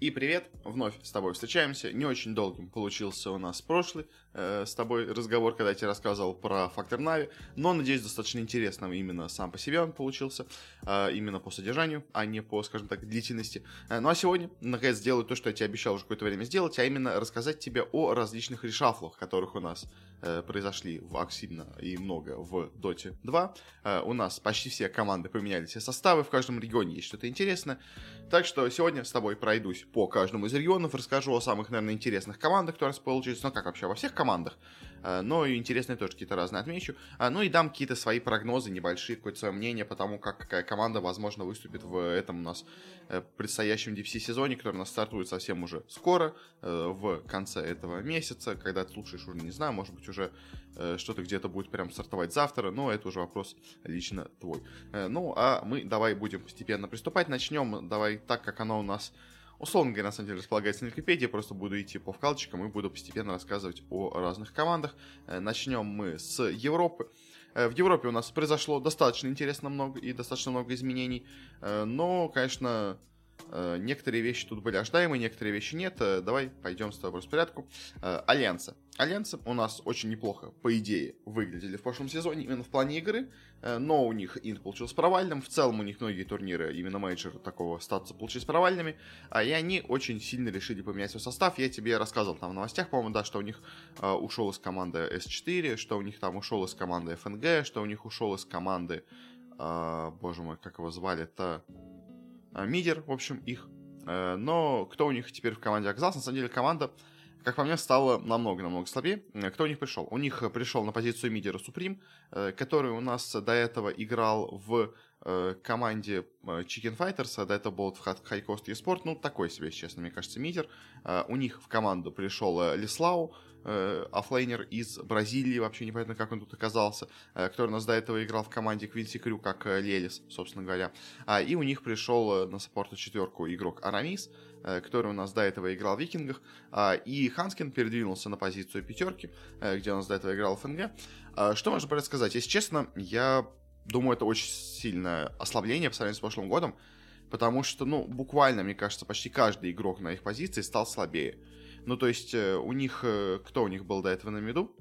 И привет, вновь с тобой встречаемся. Не очень долгим получился у нас прошлый э, с тобой разговор, когда я тебе рассказывал про фактор Нави, но, надеюсь, достаточно интересным именно сам по себе он получился, э, именно по содержанию, а не по, скажем так, длительности. Э, ну а сегодня, наконец, сделаю то, что я тебе обещал уже какое-то время сделать, а именно рассказать тебе о различных решафлах, которых у нас произошли в активно и много в Dota 2. Э, у нас почти все команды поменяли все составы, в каждом регионе есть что-то интересное. Так что сегодня с тобой пройдусь по каждому из регионов, расскажу о самых, наверное, интересных командах, которые у нас получились, ну как вообще во всех командах, э, но и интересные тоже какие-то разные отмечу, э, ну и дам какие-то свои прогнозы небольшие, какое-то свое мнение по тому, как какая команда, возможно, выступит в этом у нас э, предстоящем DPC-сезоне, который у нас стартует совсем уже скоро, в конце этого месяца, когда ты слушаешь уже, не знаю, может быть, уже что-то где-то будет прям стартовать завтра, но это уже вопрос лично твой. Ну, а мы давай будем постепенно приступать, начнем, давай так, как оно у нас условно говоря, на самом деле располагается на Википедии, просто буду идти по вкладочкам и буду постепенно рассказывать о разных командах. Э, начнем мы с Европы. Э, в Европе у нас произошло достаточно интересно много и достаточно много изменений, э, но, конечно, некоторые вещи тут были ожидаемые, некоторые вещи нет. Давай пойдем с тобой по распорядку. Альянсы. Альянсы у нас очень неплохо, по идее, выглядели в прошлом сезоне именно в плане игры, э, но у них инт получился провальным, в целом у них многие турниры, именно major такого статуса получились провальными, а и они очень сильно решили поменять свой состав. Я тебе рассказывал там в новостях, по-моему, да, что у них э, ушел из команды S4, что у них там ушел из команды FNG, что у них ушел из команды, э, боже мой, как его звали-то, э, Мидер, в общем, их. Но кто у них теперь в команде оказался? На самом деле команда как по мне, стало намного-намного слабее. Э, кто у них пришел? У них э, пришел на позицию мидера Supream, э, который у нас до этого играл в команде Chicken Fighters, а до этого был в HighCoast Esports, ну, такой себе, честно, мне кажется, мидер. У них в команду пришел Лислау, оффлейнер из Бразилии, вообще непонятно, как он тут оказался, который у нас до этого играл в команде Quincy Crew, как Lelis, собственно говоря. А, и у них пришел на саппорта четверку игрок Арамис, Э, который у нас до этого играл в Викингах, а, и Ханскин передвинулся на позицию пятерки, э, где у нас до этого играл ФНГ. А, что можно про сказать? Если честно, я думаю, это очень сильное ослабление по сравнению с прошлым годом, потому что, ну, буквально, мне кажется, почти каждый игрок на их позиции стал слабее. Ну, то есть, э, у них, кто у них был до этого на меду?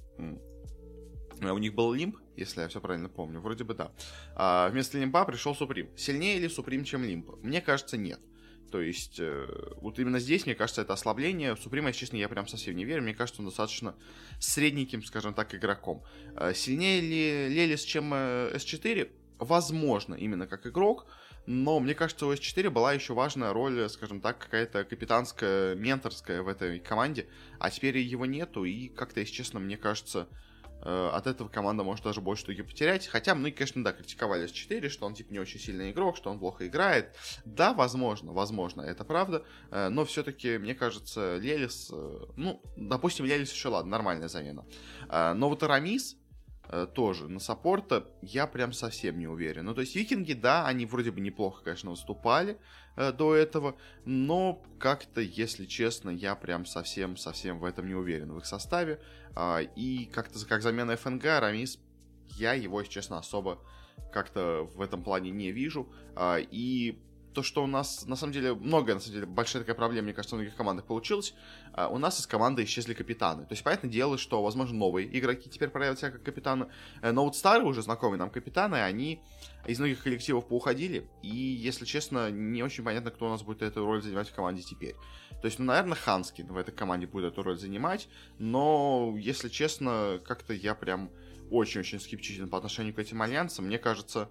У них был Лимп, если я все правильно помню, вроде бы да. А вместо Лимпа пришел Суприм. Сильнее ли Суприм, чем Лимп? Мне кажется, нет. То есть, э, вот именно здесь, мне кажется, это ослабление. Суприма, если честно, я прям совсем не верю. Мне кажется, он достаточно средненьким, скажем так, игроком. Э, сильнее ли Лелис, чем э, S4? Возможно, именно как игрок. Но мне кажется, у S4 была еще важная роль, скажем так, какая-то капитанская, менторская в этой команде. А теперь его нету. И как-то, если честно, мне кажется, Э, от этого команда может даже больше штуки потерять. Хотя мы, конечно, да, критиковали S4, что он типа не очень сильный игрок, что он плохо играет. Да, возможно, возможно, это правда. Э, но все-таки, мне кажется, Лелис, э, ну, допустим, Лелис еще ладно, нормальная замена. Но вот Арамис, тоже на саппорта я прям совсем не уверен. Ну, то есть викинги, да, они вроде бы неплохо, конечно, выступали э, до этого, но как-то, если честно, я прям совсем-совсем в этом не уверен в их составе. А, и как-то как замена ФНГ, Рамис, я его, если честно, особо как-то в этом плане не вижу. А, и то, что у нас, на самом деле, многое, на самом деле, большая такая проблема, мне кажется, в многих командах получилась, а, у нас из команды исчезли капитаны. То есть, понятное дело, что, возможно, новые игроки теперь проявят себя как капитаны, э, но вот старые уже знакомые нам капитаны, они из многих коллективов поуходили, и, если честно, не очень понятно, кто у нас будет эту роль занимать в команде теперь. То есть, ну, наверное, Ханскин в этой команде будет эту роль занимать, но, если честно, как-то я прям очень-очень скептичен по отношению к этим альянсам. Мне кажется,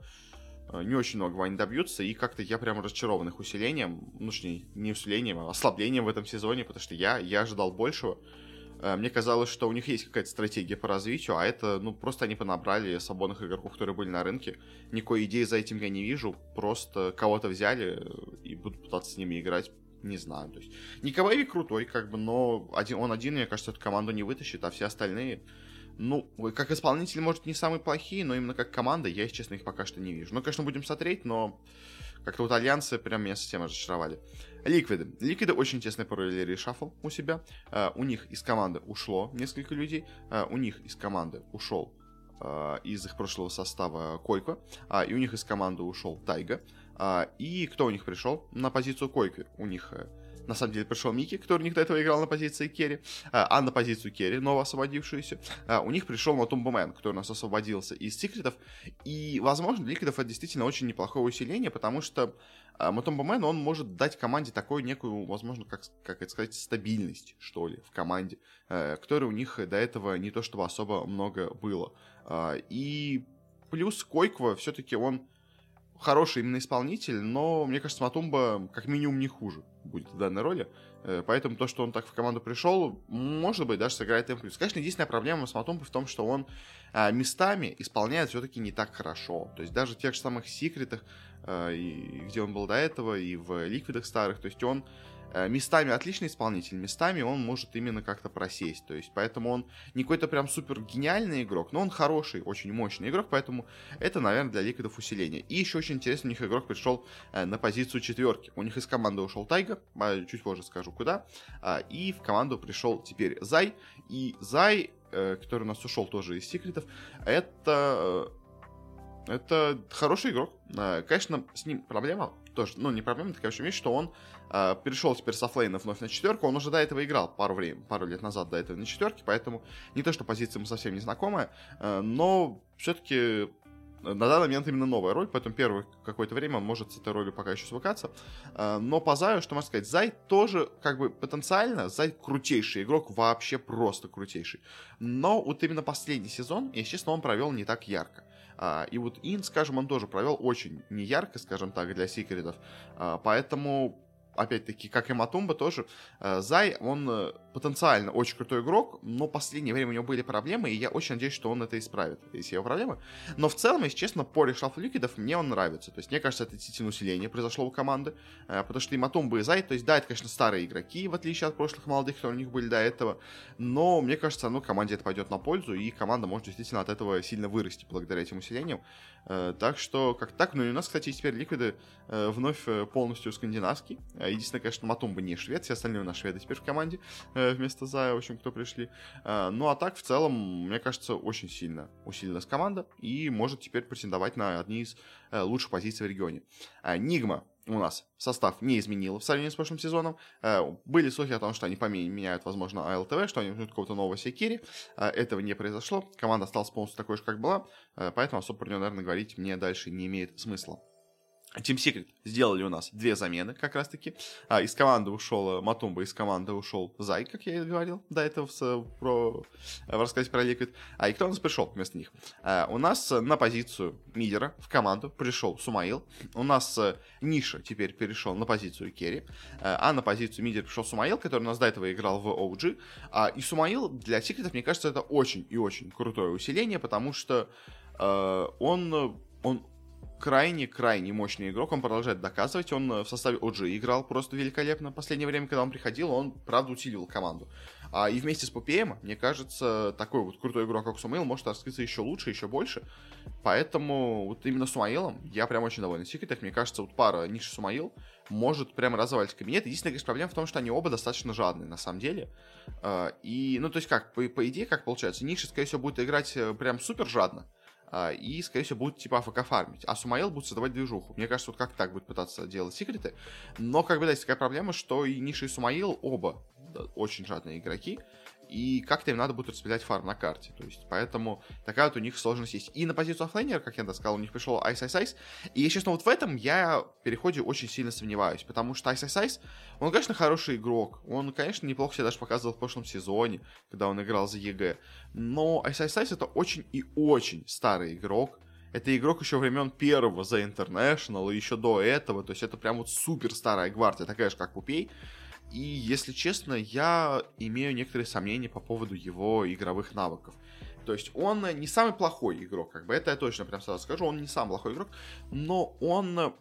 не очень многого они добьются, и как-то я прям разочарован их усилением, ну, точнее, не усилением, а ослаблением в этом сезоне, потому что я, я ожидал большего. Э, мне казалось, что у них есть какая-то стратегия по развитию, а это, ну, просто они понабрали свободных игроков, которые были на рынке. Никакой идеи за этим я не вижу, просто кого-то взяли и будут пытаться с ними играть не знаю, то есть Николай крутой, как бы, но один, он один, мне кажется, эту команду не вытащит, а все остальные, ну, как исполнители, может, не самые плохие, но именно как команда, я, честно, их пока что не вижу. Ну, конечно, будем смотреть, но как-то вот альянсы прям меня совсем разочаровали. Ликвиды. Ликвиды очень тесно провели решафл у себя. Uh, у них из команды ушло несколько людей. Uh, у них из команды ушел uh, из их прошлого состава Койко. и у них из команды ушел Taiga. и кто у них пришел на позицию Койки? У них на самом деле пришел Micke, который у них до этого играл на позиции керри, а на позицию керри, ново освободившуюся, у них пришел Matumbaman, который у нас освободился из секретов, и, возможно, для ликвидов это действительно очень неплохое усиление, потому что Matumbaman, он может дать команде такую некую, возможно, как, как это сказать, стабильность, что ли, в команде, которой у них до этого не то чтобы особо много было. И плюс Койква все-таки он хороший именно исполнитель, но мне кажется, Матумба как минимум не хуже будет в данной роли. Э, поэтому то, что он так в команду пришел, может быть, даже сыграет им плюс. Конечно, единственная проблема с Матумбой в том, что он а, местами исполняет все-таки не так хорошо. То есть даже в тех же самых секретах, и, где он был до этого, и в ликвидах старых, то есть он Э, местами отличный исполнитель, местами он может именно как-то просесть. То есть, поэтому он не какой-то прям супер гениальный игрок, но он хороший, очень мощный игрок, поэтому это, наверное, для ликвидов усиление. И еще очень интересно, у них игрок пришел э, на позицию четверки. У них из команды ушел Тайга, а, чуть позже скажу куда, а, и в команду пришел теперь Зай. И Зай, э, который у нас ушел тоже из секретов, это это хороший игрок. Конечно, с ним проблема тоже, ну, не проблема, такая вообще вещь, что он э, перешел теперь с оффлейна вновь на четверку, он уже до этого играл пару, времени, пару лет назад до этого на четверке, поэтому не то, что позиция ему совсем не знакомая, э, но все-таки на данный момент именно новая роль, поэтому первое какое-то время он может с этой ролью пока еще свыкаться. Э, но по Заю, что можно сказать, Зай тоже как бы потенциально, Зай крутейший игрок, вообще просто крутейший. Но вот именно последний сезон, если честно, он провел не так ярко. А, и вот Ин, скажем, он тоже провел очень неярко, скажем так, для секретов. А, поэтому опять-таки, как и Матумба тоже, Зай, он э, потенциально очень крутой игрок, но в последнее время у него были проблемы, и я очень надеюсь, что он это исправит, если его проблемы. Но в целом, если честно, по решафлу ликвидов мне он нравится. То есть, мне кажется, это действительно усиление произошло у команды, э, потому что и Матумба, и Зай, то есть, да, это, конечно, старые игроки, в отличие от прошлых молодых, которые у них были до этого, но мне кажется, ну, команде это пойдет на пользу, и команда может действительно от этого сильно вырасти благодаря этим усилениям. Так что, как так, ну и у нас, кстати, теперь ликвиды вновь полностью скандинавские, Единственное, конечно, Матумба не швед, все остальные у нас шведы теперь в команде э, вместо Зая, в общем, кто пришли. Э, ну, а так, в целом, мне кажется, очень сильно усилилась команда и может теперь претендовать на одни из э, лучших позиций в регионе. Нигма у нас состав не изменил в сравнении с прошлым сезоном. Были слухи о том, что они поменяют, возможно, АЛТВ, что они возьмут какого-то нового секири. Этого не произошло. Команда осталась полностью такой же, как была. Поэтому особо про нее, наверное, говорить мне дальше не имеет смысла. Team Secret сделали у нас две замены, как раз таки. А, из команды ушел э, Матумба, из команды ушел Зай, как я и говорил до этого в, про, э, в рассказе про Liquid. А и кто у нас пришел вместо них? А, у нас на позицию мидера в команду пришел Сумаил. У нас Ниша теперь перешел на позицию Керри. А на позицию мидера пришел Сумаил, который у нас до этого играл в OG. А, и Сумаил для секретов, мне кажется, это очень и очень крутое усиление, потому что а, он, он крайне-крайне мощный игрок, он продолжает доказывать, он э, в составе OG играл просто великолепно. В последнее время, когда он приходил, он, правда, усиливал команду. А, и вместе с Пупеем, мне кажется, такой вот крутой игрок, как Сумаил, может раскрыться еще лучше, еще больше. Поэтому вот именно Сумаилом я прям очень доволен. Секретах, мне кажется, вот пара Ниши Сумаил может прямо развалить кабинет. Единственная, конечно, проблема в том, что они оба достаточно жадные, на самом деле. А, и, ну, то есть как, по, по идее, как получается, Ниша, скорее всего, будет играть э, прям супер жадно. А, и, скорее всего, будет типа АФК фармить. А Сумаил будет создавать движуху. Мне кажется, вот как так будет пытаться делать секреты. Но, как бы, да, есть такая проблема, что и Ниша, и Сумаил оба очень жадные игроки и как-то им надо будет распределять фарм на карте. То есть, поэтому такая вот у них сложность есть. И на позицию оффлейнера, как я сказал, у них пришел Ice Ice Ice. И, если честно, вот в этом я переходе очень сильно сомневаюсь, потому что Ice Ice Ice, он, конечно, хороший игрок. Он, конечно, неплохо себя даже показывал в прошлом сезоне, когда он играл за EG. Но Ice Ice Ice это очень и очень старый игрок. Это игрок еще времен первого за International еще до этого. То есть это прям вот супер старая гвардия, такая же, как Puppey. И, если честно, я имею некоторые сомнения по поводу его игровых навыков. То есть он не самый плохой игрок, как бы это я точно прям сразу скажу, он не самый плохой игрок, но он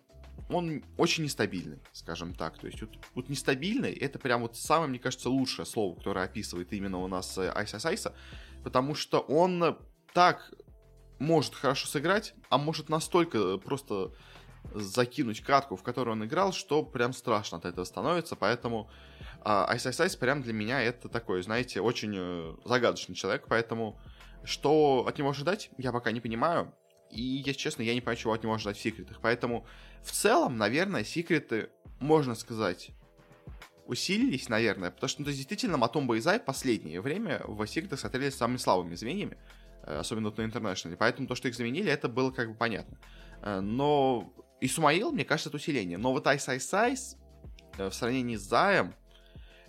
он очень нестабильный, скажем так. То есть вот, вот нестабильный, это прям вот самое, мне кажется, лучшее слово, которое описывает именно у нас Айса Сайса, потому что он так может хорошо сыграть, а может настолько просто закинуть катку, в которую он играл, что прям страшно от этого становится, поэтому Ice Ice Ice прям для меня это такой, знаете, очень uh, загадочный человек, поэтому что от него ожидать, я пока не понимаю, и, если честно, я не понимаю, чего от него ожидать в секретах, поэтому в целом, наверное, секреты, можно сказать, усилились, наверное, потому что, ну, действительно, Матомба и Зай последнее время в Secret смотрелись самыми слабыми звеньями, э, особенно вот на International, поэтому то, что их заменили, это было как бы понятно. Э, но и Сумаил, мне кажется, это усиление. Но вот Ice Ice в сравнении с Заем,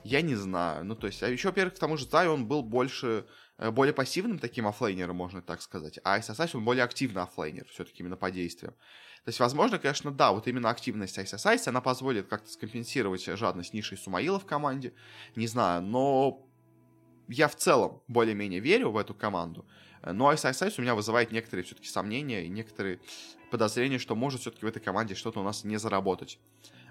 я не знаю. Ну, то есть, а еще, во-первых, к тому же Zai, он был больше Э, более пассивным таким оффлейнером, можно так сказать, а SSI он более активный оффлейнер, все-таки именно по действиям. То есть, возможно, конечно, да, вот именно активность SSI, она позволит как-то скомпенсировать жадность Ниши и Сумаила в команде, не знаю, но я в целом более-менее верю в эту команду, но SSI у меня вызывает некоторые все-таки сомнения и некоторые подозрения, что может все-таки в этой команде что-то у нас не заработать.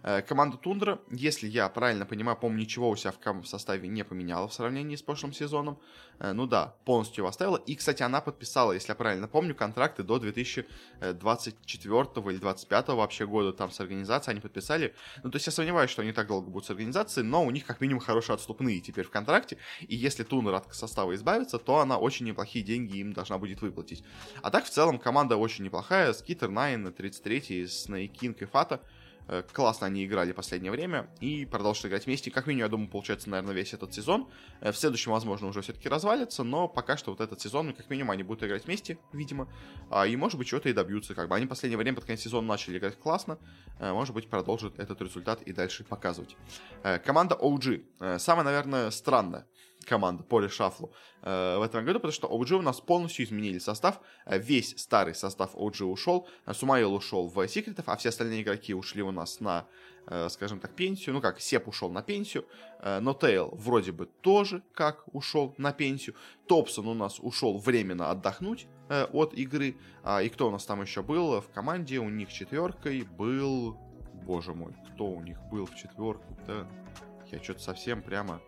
Э, команда Тундра, если я правильно понимаю, по-моему, ничего у себя в, составе не поменяла в сравнении с прошлым сезоном. Э, ну да, полностью его оставила. И, кстати, она подписала, если я правильно помню, контракты до 2024 или 2025 вообще года там с организацией они подписали. Ну, то есть я сомневаюсь, что они так долго будут с организацией, но у них как минимум хорошие отступные теперь в контракте. И если Тундер от состава избавится, то она очень неплохие деньги им должна будет выплатить. А так, в целом, команда очень неплохая. Skiter, Nine, 33, Sneyking и Fata. Э, классно они играли последнее время и продолжат играть вместе. Как минимум, я думаю, получается, наверное, весь этот сезон. Э, в следующем, возможно, уже все-таки развалится, но пока что вот этот сезон, как минимум, они будут играть вместе, видимо. А, и, может быть, что-то и добьются. Как бы они в последнее время под конец сезона начали играть классно. Э, может быть, продолжат этот результат и дальше показывать. Команда OG. Самая, наверное, странная команда по решафлу э, в этом году, потому что OG у нас полностью изменили состав. Э, весь старый состав OG ушел. Э, Сумаил ушел в секретов, а все остальные игроки ушли у нас на, э, скажем так, пенсию. Ну как, Сеп ушел на пенсию, э, но Тейл вроде бы тоже как ушел на пенсию. Топсон у нас ушел временно отдохнуть э, от игры. А, и кто у нас там еще был в команде? У них четверкой был... Боже мой, кто у них был в четверке? Да, я что-то совсем прямо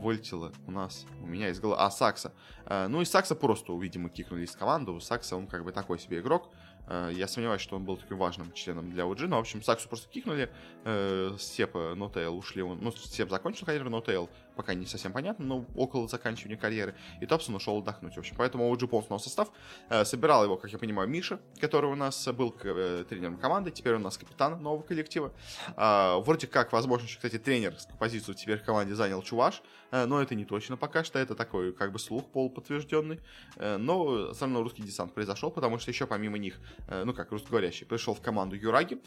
вылетело у нас, у меня из головы, а, Сакса. Э, ну и Сакса просто, видимо, кикнули из команды, Сакса, он как бы такой себе игрок, Э, я сомневаюсь, что он был таким важным членом для OG, но, в общем, Саксу просто кикнули, э, Сепа, Нотейл ушли, ну, Сеп закончил карьеру, Нотейл пока не совсем понятно, но около заканчивания карьеры, и Топсон ушел отдохнуть, в общем, поэтому OG полностью состав, э, собирал его, как я понимаю, Миша, который у нас был э, тренером команды, теперь у нас капитан нового коллектива, э, вроде как, возможно, еще, кстати, тренерскую позицию теперь в команде занял Чуваш, э, но это не точно пока что, это такой, как бы, слух полуподтвержденный, но все равно русский десант произошел, потому что еще помимо них ну как русскоговорящий, пришел в команду Yuragi,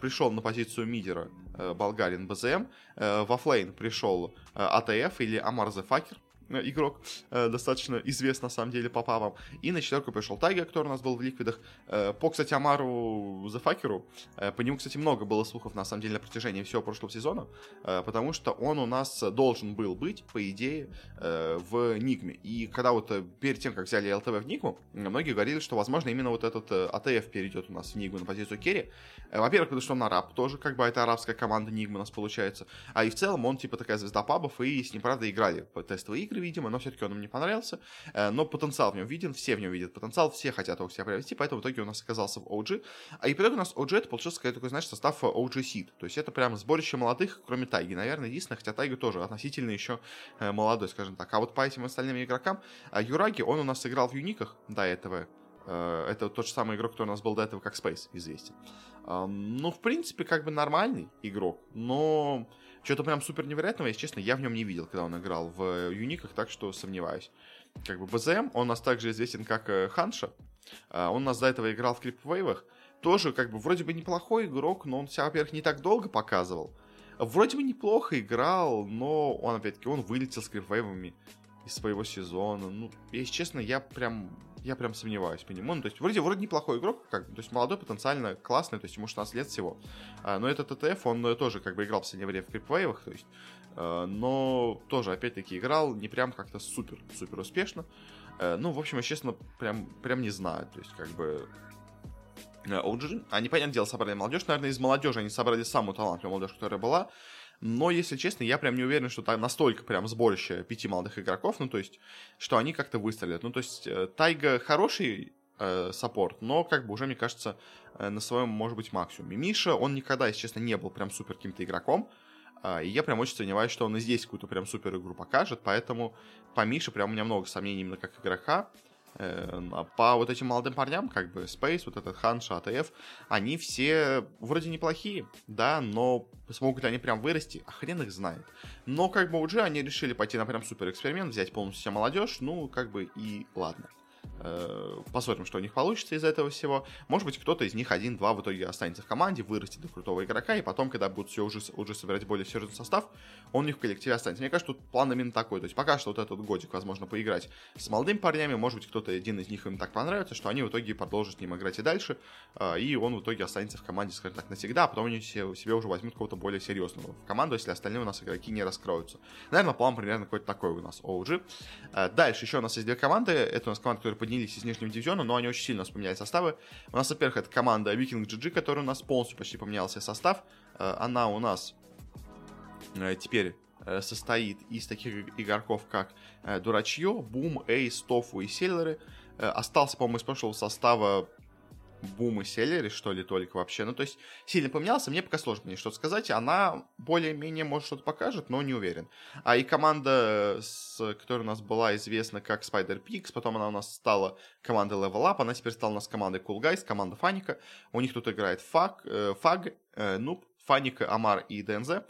пришел на позицию мидера болгарин bzm, в оффлейн пришел ATF или Ammar The Fucker, Э, игрок, э, достаточно известный на самом деле по пабам. И на четверку пришел Taiga, который у нас был в ликвидах. Э, по, кстати, Амару The Fucker у, по нему, кстати, много было слухов на самом деле на протяжении всего прошлого сезона, потому что он у нас должен был быть, по идее, в Нигме. И когда вот перед тем, как взяли ЛТВ в Нигму, многие говорили, что, возможно, именно вот этот АТФ перейдет у нас в Нигму на позицию Керри. Во-первых, потому что он араб тоже, как бы это арабская команда Нигмы у нас получается. А и в целом он типа такая звезда пабов, и с ним, правда, играли по тестовые игры, видимо, но все-таки он им не понравился. Э, но потенциал в нем виден, все в нем видят потенциал, все хотят его себя приобрести, поэтому в итоге у нас оказался в OG. А и в итоге у нас OG это получился такой, знаешь, состав OG Seed. То есть это прям сборище молодых, кроме Тайги, наверное, единственное, хотя Тайга тоже относительно еще э, молодой, скажем так. А вот по этим остальным игрокам, э, Юраги, он у нас играл в Юниках до этого, это тот же самый игрок, который у нас был до этого, как Space, известен. Ну, в принципе, как бы нормальный игрок, но что-то прям супер невероятного, если честно, я в нем не видел, когда он играл в Юниках, так что сомневаюсь. Как бы БЗМ, он у нас также известен как э, Ханша. А, он у нас до этого играл в Крипвейвах. Тоже, как бы, вроде бы неплохой игрок, но он себя, во-первых, не так долго показывал. Вроде бы неплохо играл, но он, опять-таки, он вылетел с Крипвейвами из своего сезона. Ну, если честно, я прям я прям сомневаюсь по нему. Ну, то есть, вроде, вроде неплохой игрок, как, то есть, молодой, потенциально классный, то есть, ему 16 лет всего. А, но этот ТТФ, он э, тоже, как бы, играл в последнее время в крипвейвах, то есть, а, но тоже, опять-таки, играл не прям как-то супер, супер успешно. А, ну, в общем, я, честно, прям, прям не знаю, то есть, как бы, OG, они, понятное дело, собрали молодежь, наверное, из молодежи они собрали самую талантливую молодежь, которая была, но, если честно, я прям не уверен, что там настолько прям сборище пяти молодых игроков, ну, то есть, что они как-то выстрелят. Ну, то есть, э, Тайга хороший э, саппорт, но, как бы, уже, мне кажется, э, на своем, может быть, максимуме. Миша, он никогда, если честно, не был прям супер каким-то игроком, э, и я прям очень сомневаюсь, что он и здесь какую-то прям супер игру покажет, поэтому по Мише прям у меня много сомнений именно как игрока. Э, по вот этим молодым парням, как бы Space, вот этот Ханша, АТФ, они все вроде неплохие, да, но смогут ли они прям вырасти, а хрен их знает. Но как бы уже они решили пойти на прям супер эксперимент, взять полностью молодежь, ну как бы и ладно. Э, посмотрим, что у них получится из этого всего. Может быть, кто-то из них один-два в итоге останется в команде, вырастет до крутого игрока, и потом, когда будут все уже, уже собирать более серьезный состав, он у них в коллективе останется. Мне кажется, тут план именно такой. То есть пока что вот этот годик, возможно, поиграть с молодыми парнями, может быть, кто-то один из них им так понравится, что они в итоге продолжат с ним играть и дальше, э, и он в итоге останется в команде, скажем так, навсегда, а потом они себе уже возьмут кого-то более серьезного в команду, если остальные у нас игроки не раскроются. Наверное, план примерно какой-то такой у нас OG. Э, дальше еще у нас есть две команды. Это у нас команды, которые из нижнего дивизиона дивизиона, но они очень сильно поменяли составы. У нас, во-первых, это команда Viking GG, которая у нас полностью почти поменялся состав. Э, она у нас э, теперь э, состоит из таких игроков, как Дурачье, Бум, Эйс, Тофу и Селлеры. Остался, по-моему, из прошлого состава Бум и Селлери, что ли, только вообще. Ну, то есть, сильно поменялся, мне пока сложно мне что-то сказать. Она более-менее, может, что-то покажет, но не уверен. А и команда, с, которая у нас была известна как Spider Pigs, потом она у нас стала командой Level Up, она теперь стала у нас командой Cool Guys, команда Фаника. У них тут играет Фаг, э, Фаг, э, Нуб, Фаника, Амар и ДНЗ.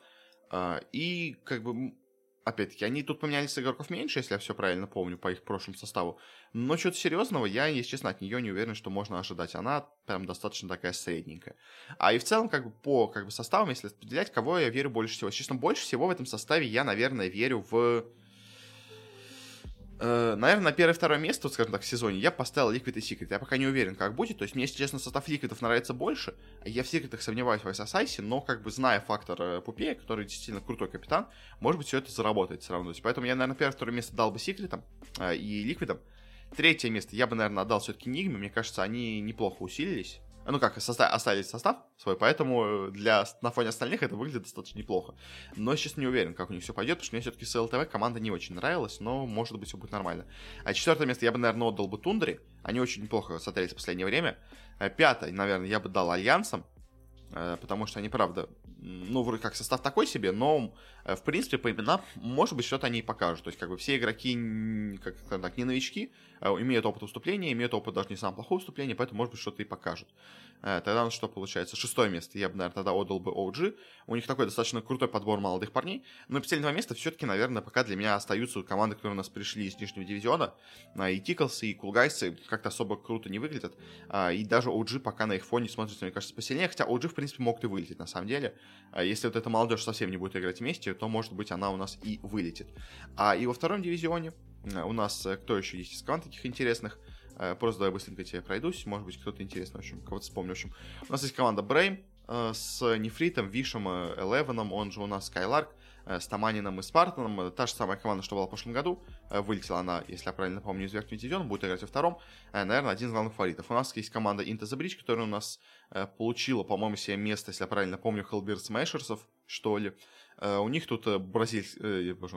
Э, и, как бы, опять-таки, они тут поменялись игроков меньше, если я все правильно помню, по их прошлому составу. Но что-то серьезного я, если честно, от нее не уверен, что можно ожидать. Она прям достаточно такая средненькая. А и в целом, как бы по как бы, составам, если определять, кого я верю больше всего. Честно, больше всего в этом составе я, наверное, верю в Э, наверное, на первое-второе место, вот, скажем так, в сезоне я поставил Liquid и Secret. Я пока не уверен, как будет. То есть мне, если честно, состав Ликвидов нравится больше. Я в Секретах сомневаюсь в SSIS, но как бы зная фактор э, Пупея, который действительно крутой капитан, может быть, все это заработает все равно. Поэтому я, наверное, первое-второе место дал бы Секретам э, и Ликвидам. Третье место я бы, наверное, отдал все-таки Нигме. Мне кажется, они неплохо усилились ну как, состав, оставили состав свой, поэтому для, на фоне остальных это выглядит достаточно неплохо. Но сейчас не уверен, как у них все пойдет, потому что мне все-таки с ЛТВ команда не очень нравилась, но может быть все будет нормально. А четвертое место я бы, наверное, отдал бы Тундре, они очень неплохо смотрелись в последнее время. А пятое, наверное, я бы дал Альянсам, э, потому что они, правда, ну, вроде как состав такой себе, но, э, в принципе, по именам, может быть, что-то они и покажут. То есть, как бы, все игроки, как так, не новички, имеют опыт выступления, имеют опыт даже не самого плохого выступления, поэтому, может быть, что-то и покажут. Э, тогда что получается? Шестое место я бы, наверное, тогда отдал бы OG. У них такой достаточно крутой подбор молодых парней. Но последние два места все-таки, наверное, пока для меня остаются команды, которые у нас пришли из нижнего дивизиона. А, и Тиклсы, и Кулгайсы как-то особо круто не выглядят. И даже OG пока на их фоне смотрится, мне кажется, посильнее. Хотя OG, в принципе, могут и вылететь, на самом деле. Если вот эта молодежь совсем не будет играть вместе, то, может быть, она у нас и вылетит. А и во втором дивизионе э, у нас э, кто еще есть из команд таких интересных? Э, просто давай быстренько тебе пройдусь. Может быть, кто-то интересный, в общем, кого-то вспомню. В общем, у нас есть команда Брейм с Нефритом, Вишем, Элевеном, он же у нас Скайларк, с Таманином и Спартаном. Та же самая команда, что была в прошлом году. Вылетела она, если я правильно помню, из верхнего дивизиона, будет играть во втором. Наверное, один из главных фаворитов. У нас есть команда Into the Bridge, которая у нас получила, по-моему, себе место, если я правильно помню, Hellbeard Smashers, что ли. У них тут бразиль...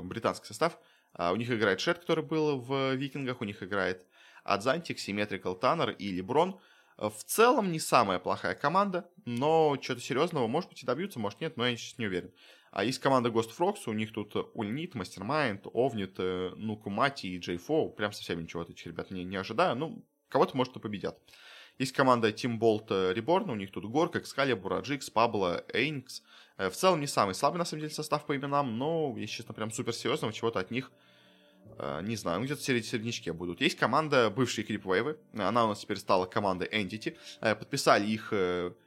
британский состав. У них играет Шет, который был в Викингах, у них играет Адзантик, Symmetrical Таннер и Леброн. Э, в целом не самая плохая команда, но что-то серьезного, может быть, и добьются, может нет, но я сейчас не уверен. А есть команда Ghost Frogs, у них тут Ульнит, Мастермайнд, Овнит, Нукумати и Джей Фо. Прям совсем ничего от этих ребят не, не ожидаю. Ну, кого-то, может, и победят. Есть команда Team Bolt Reborn, у них тут Горк, Экскалибур, Аджикс, Пабло, Эйнкс. Э, в целом не самый слабый, на самом деле, состав по именам, но, если честно, прям супер серьезного чего-то от них Э, не знаю, ну где-то середнячке будут. Есть команда бывшие Крипвейвы, она у нас теперь стала командой Entity, э, подписали их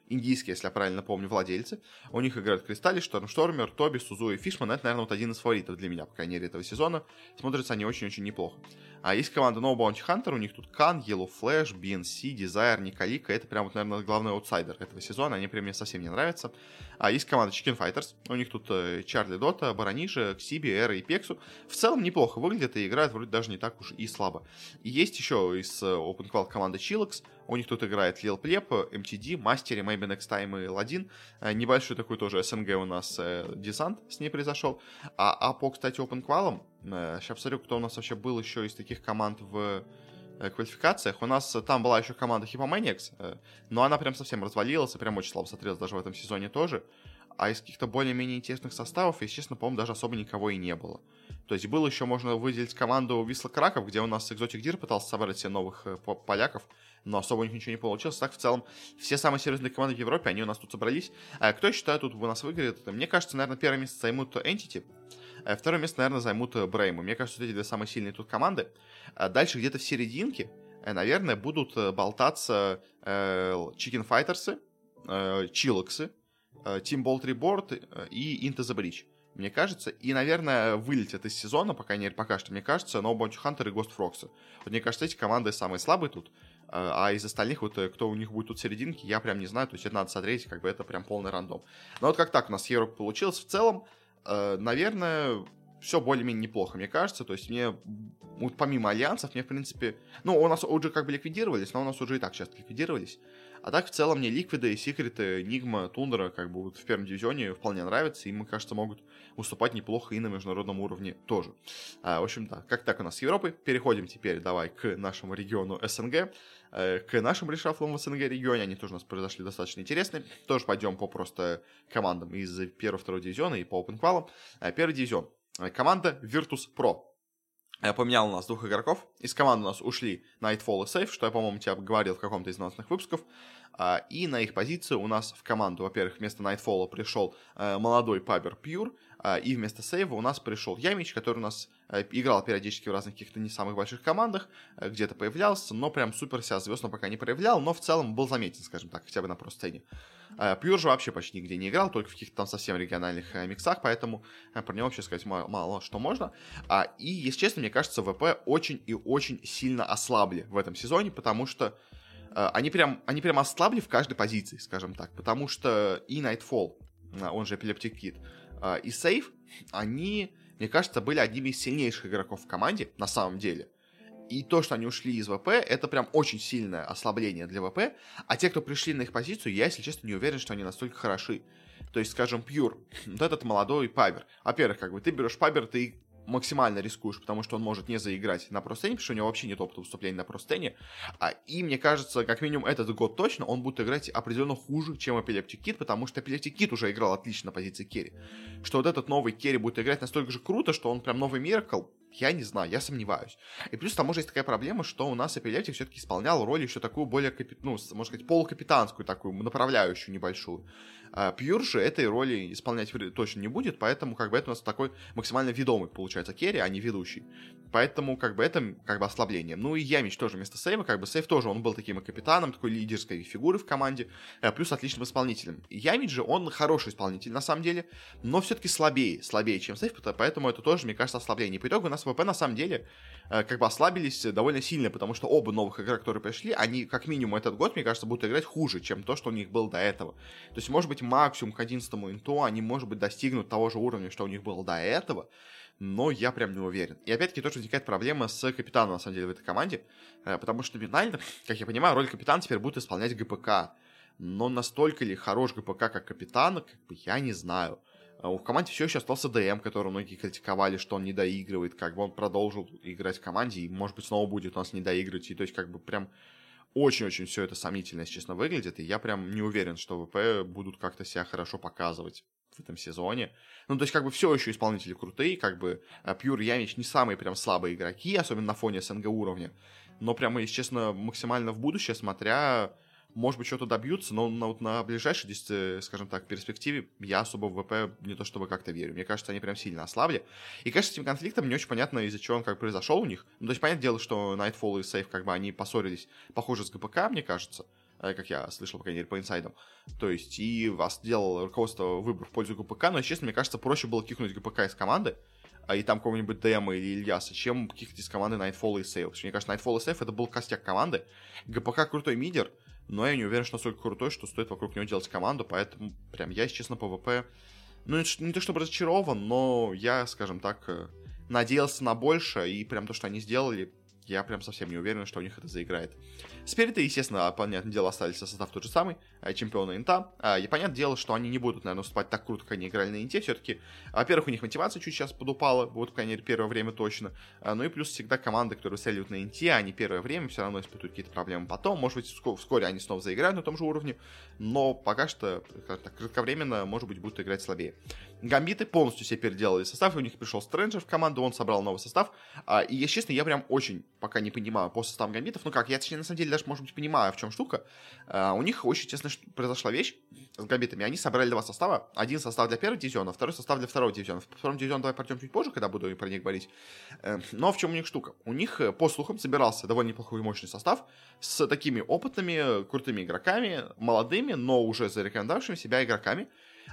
индийские, если я правильно помню, владельцы. У них играют Кристалли, Штормштормер, Тоби, Сузу и Фишман. Это, наверное, вот один из фаворитов для меня, по крайней мере, этого сезона. Смотрятся они очень-очень неплохо. А есть команда No Bounty Hunter, у них тут Кан, Yellow Flash, BNC, Desire, Николика. Это прям, вот, наверное, главный аутсайдер этого сезона. Они прям мне совсем не нравятся. А есть команда Chicken Fighters. У них тут э, Чарли Дота, Баранижа, Ксиби, Эра и Пексу. В целом неплохо выглядят и играют вроде даже не так уж и слабо. И есть еще из э, Open Qual команда Chillax. У них тут играет Лил Плеп, MTD, Мастери, Maybe Next Time и Ладин. Э, небольшой такой тоже СНГ у нас десант с ней произошел. А, а по, кстати, Open э, сейчас посмотрю, кто у нас вообще был еще из таких команд в квалификациях. У нас там была еще команда Hippomaniacs, но она прям совсем развалилась и прям очень слабо смотрелась даже в этом сезоне тоже. а из каких-то более-менее интересных составов, естественно, по-моему, даже особо никого и не было. То есть было еще, можно выделить команду Висла Краков, где у нас Экзотик Дир пытался собрать себе новых э, поляков, но особо у них ничего не получилось. Так, в целом, все самые серьезные команды в Европе, они у нас тут собрались. А кто, я считаю, тут у нас выиграет? Мне кажется, наверное, первое место займут Entity, второе место, наверное, займут Брейму. Мне кажется, эти две самые сильные тут команды. А дальше где-то в серединке, э, наверное, будут э, болтаться Chicken Fighters, Чилоксы, Team Bolt Reboard и Into the Breach мне кажется. И, наверное, вылетят из сезона, по крайней мере, пока что, мне кажется, No Bounty Hunter и Ghost Frogs. Вот мне кажется, эти команды самые слабые тут. А, из остальных, вот э, кто у них будет тут в серединке, я прям не знаю. То есть это надо смотреть, как бы это прям полный рандом. Но вот как так у нас Европа получилось. В целом, э, наверное, все более-менее неплохо, мне кажется. То есть мне, вот помимо альянсов, мне, в принципе... Ну, у нас уже как бы ликвидировались, но у нас уже и так часто ликвидировались. А так, в целом, мне Ликвиды, Секреты, Нигма, Тундра, как бы вот в первом дивизионе вполне нравятся, и, мне кажется, могут выступать неплохо и на международном уровне тоже. А, в общем, да, как так у нас с Европой. Переходим теперь, давай, к нашему региону СНГ, э, к нашим решафлам в СНГ регионе. Они тоже у нас произошли достаточно интересные. Тоже пойдем по просто командам из первого-второго дивизиона и по опенквалам. Э, первый дивизион. Э, команда Virtus Pro поменял у нас двух игроков. Из команды у нас ушли Nightfall и Safe, что я, по-моему, тебе говорил в каком-то из новостных выпусков. А, и на их позиции у нас в команду, во-первых, вместо Nightfall пришел э, молодой Пабер Пьюр, и вместо сейва у нас пришел Ямич, который у нас э, играл периодически в разных каких-то не самых больших командах, э, где-то появлялся, но прям супер себя звезд он пока не проявлял, но в целом был заметен, скажем так, хотя бы на просто-сцене. Пьюр же вообще почти нигде не играл, только в каких-то там совсем региональных миксах, поэтому про него вообще сказать мало, мало что можно. И, если честно, мне кажется, ВП очень и очень сильно ослабли в этом сезоне, потому что Э, они прям, они прям ослабли в каждой позиции, скажем так, потому что и Nightfall, э, он же Epileptic Kid, э, и Safe, они, мне кажется, были одними из сильнейших игроков в команде, на самом деле. И то, что они ушли из ВП, это прям очень сильное ослабление для ВП. А те, кто пришли на их позицию, я, если честно, не уверен, что они настолько хороши. То есть, скажем, Пьюр, вот этот молодой Павер. Во-первых, как бы ты берешь Павер, ты максимально рискуешь, потому что он может не заиграть на простене, потому что у него вообще нет опыта выступления на простене. А, и мне кажется, как минимум этот год точно, он будет играть определенно хуже, чем Epileptic Kid, потому что Epileptic Kid уже играл отлично на позиции керри. Что вот этот новый керри будет играть настолько же круто, что он прям новый Миракл, я не знаю, я сомневаюсь. И плюс там уже есть такая проблема, что у нас Эпилептик все-таки исполнял роль еще такую более, ну, можно сказать, полукапитанскую такую, направляющую небольшую. А Пьюр же этой роли исполнять точно не будет, поэтому как бы это у нас такой максимально ведомый, получается, керри, а не ведущий. Поэтому как бы это как бы ослабление. Ну и Ямич тоже вместо Сейва, как бы Сейв тоже, он был таким капитаном, такой лидерской фигурой в команде, э, плюс отличным исполнителем. Ямич же, он хороший исполнитель на самом деле, но все-таки слабее, слабее, чем Сейв, поэтому это тоже, мне кажется, ослабление. По итогу у нас ВП на самом деле э, как бы ослабились довольно сильно, потому что оба новых игрока, которые пришли, они как минимум этот год, мне кажется, будут играть хуже, чем то, что у них было до этого. То есть, может быть, максимум к 11 инту они, может быть, достигнут того же уровня, что у них было до этого, но я прям не уверен. И опять-таки тоже возникает проблема с капитаном, на самом деле, в этой команде, э, потому что номинально, как я понимаю, роль капитана теперь будет исполнять ГПК. Но настолько ли хорош ГПК как капитан, как бы я не знаю. А в команде все еще остался ДМ, который многие критиковали, что он не доигрывает, как бы он продолжил играть в команде, и, может быть, снова будет у нас не доигрывать, и то есть, как бы, прям очень-очень все это сомнительно, если честно, выглядит, и я прям не уверен, что ВП будут как-то себя хорошо показывать в этом сезоне. Ну, то есть, как бы, все еще исполнители крутые, как бы, Пьюр Ямич не самые прям слабые игроки, особенно на фоне СНГ уровня, но прямо, если честно, максимально в будущее, смотря может быть, что-то добьются, но на, вот на ближайшей, э, скажем так, перспективе я особо в ВП не то чтобы как-то верю. Мне кажется, они прям сильно ослабли. И, конечно, с этим конфликтом не очень понятно, из-за чего он как произошел у них. Ну, то есть, понятное дело, что Nightfall и Safe, как бы, они поссорились, похоже, с ГПК, мне кажется э, как я слышал, по крайней мере, по инсайдам. То есть, и вас сделал руководство выбор в пользу ГПК, но, честно, мне кажется, проще было кикнуть ГПК из команды, а и там кого-нибудь ДМ или Ильяса, чем каких-то из команды Nightfall и что, мне кажется, Nightfall и Save это был костяк команды. ГПК крутой мидер, но я не уверен, что настолько крутой, что стоит вокруг него делать команду, поэтому прям я, если честно, по ВП, ну, не то чтобы разочарован, но я, скажем так, э, надеялся на больше, и прям то, что они сделали, я прям совсем не уверен, что у них это заиграет. Спириты, естественно, понятное дело, остались состав тот же самый, э, чемпионы Инта. А, и понятное дело, что они не будут, наверное, уступать так круто, как они играли на Инте. Все-таки, во-первых, у них мотивация чуть сейчас подупала, вот, по крайней мере, первое время точно. А, ну и плюс всегда команды, которые целят на Инте, они первое время все равно испытывают какие-то проблемы потом. Может быть, вскоре они снова заиграют на том же уровне, но пока что, так, кратковременно, может быть, будут играть слабее. Гамбиты полностью себе переделали состав, и у них пришел Стрэнджер в команду, он собрал новый состав. А, и, если честно, я прям очень пока не понимаю по составу гамбитов. Ну как, я, точнее, на самом деле, даже, может быть, понимаю, в чем штука. А, у них очень, честно, произошла вещь с гамбитами. Они собрали два состава. Один состав для первого дивизиона, второй состав для второго дивизиона. В втором дивизионе давай пройдем чуть позже, когда буду про них говорить. Э, но в чем у них штука? У них, э, по слухам, собирался довольно неплохой и мощный состав с такими опытными, крутыми игроками, молодыми, но уже зарекомендовавшими себя игроками.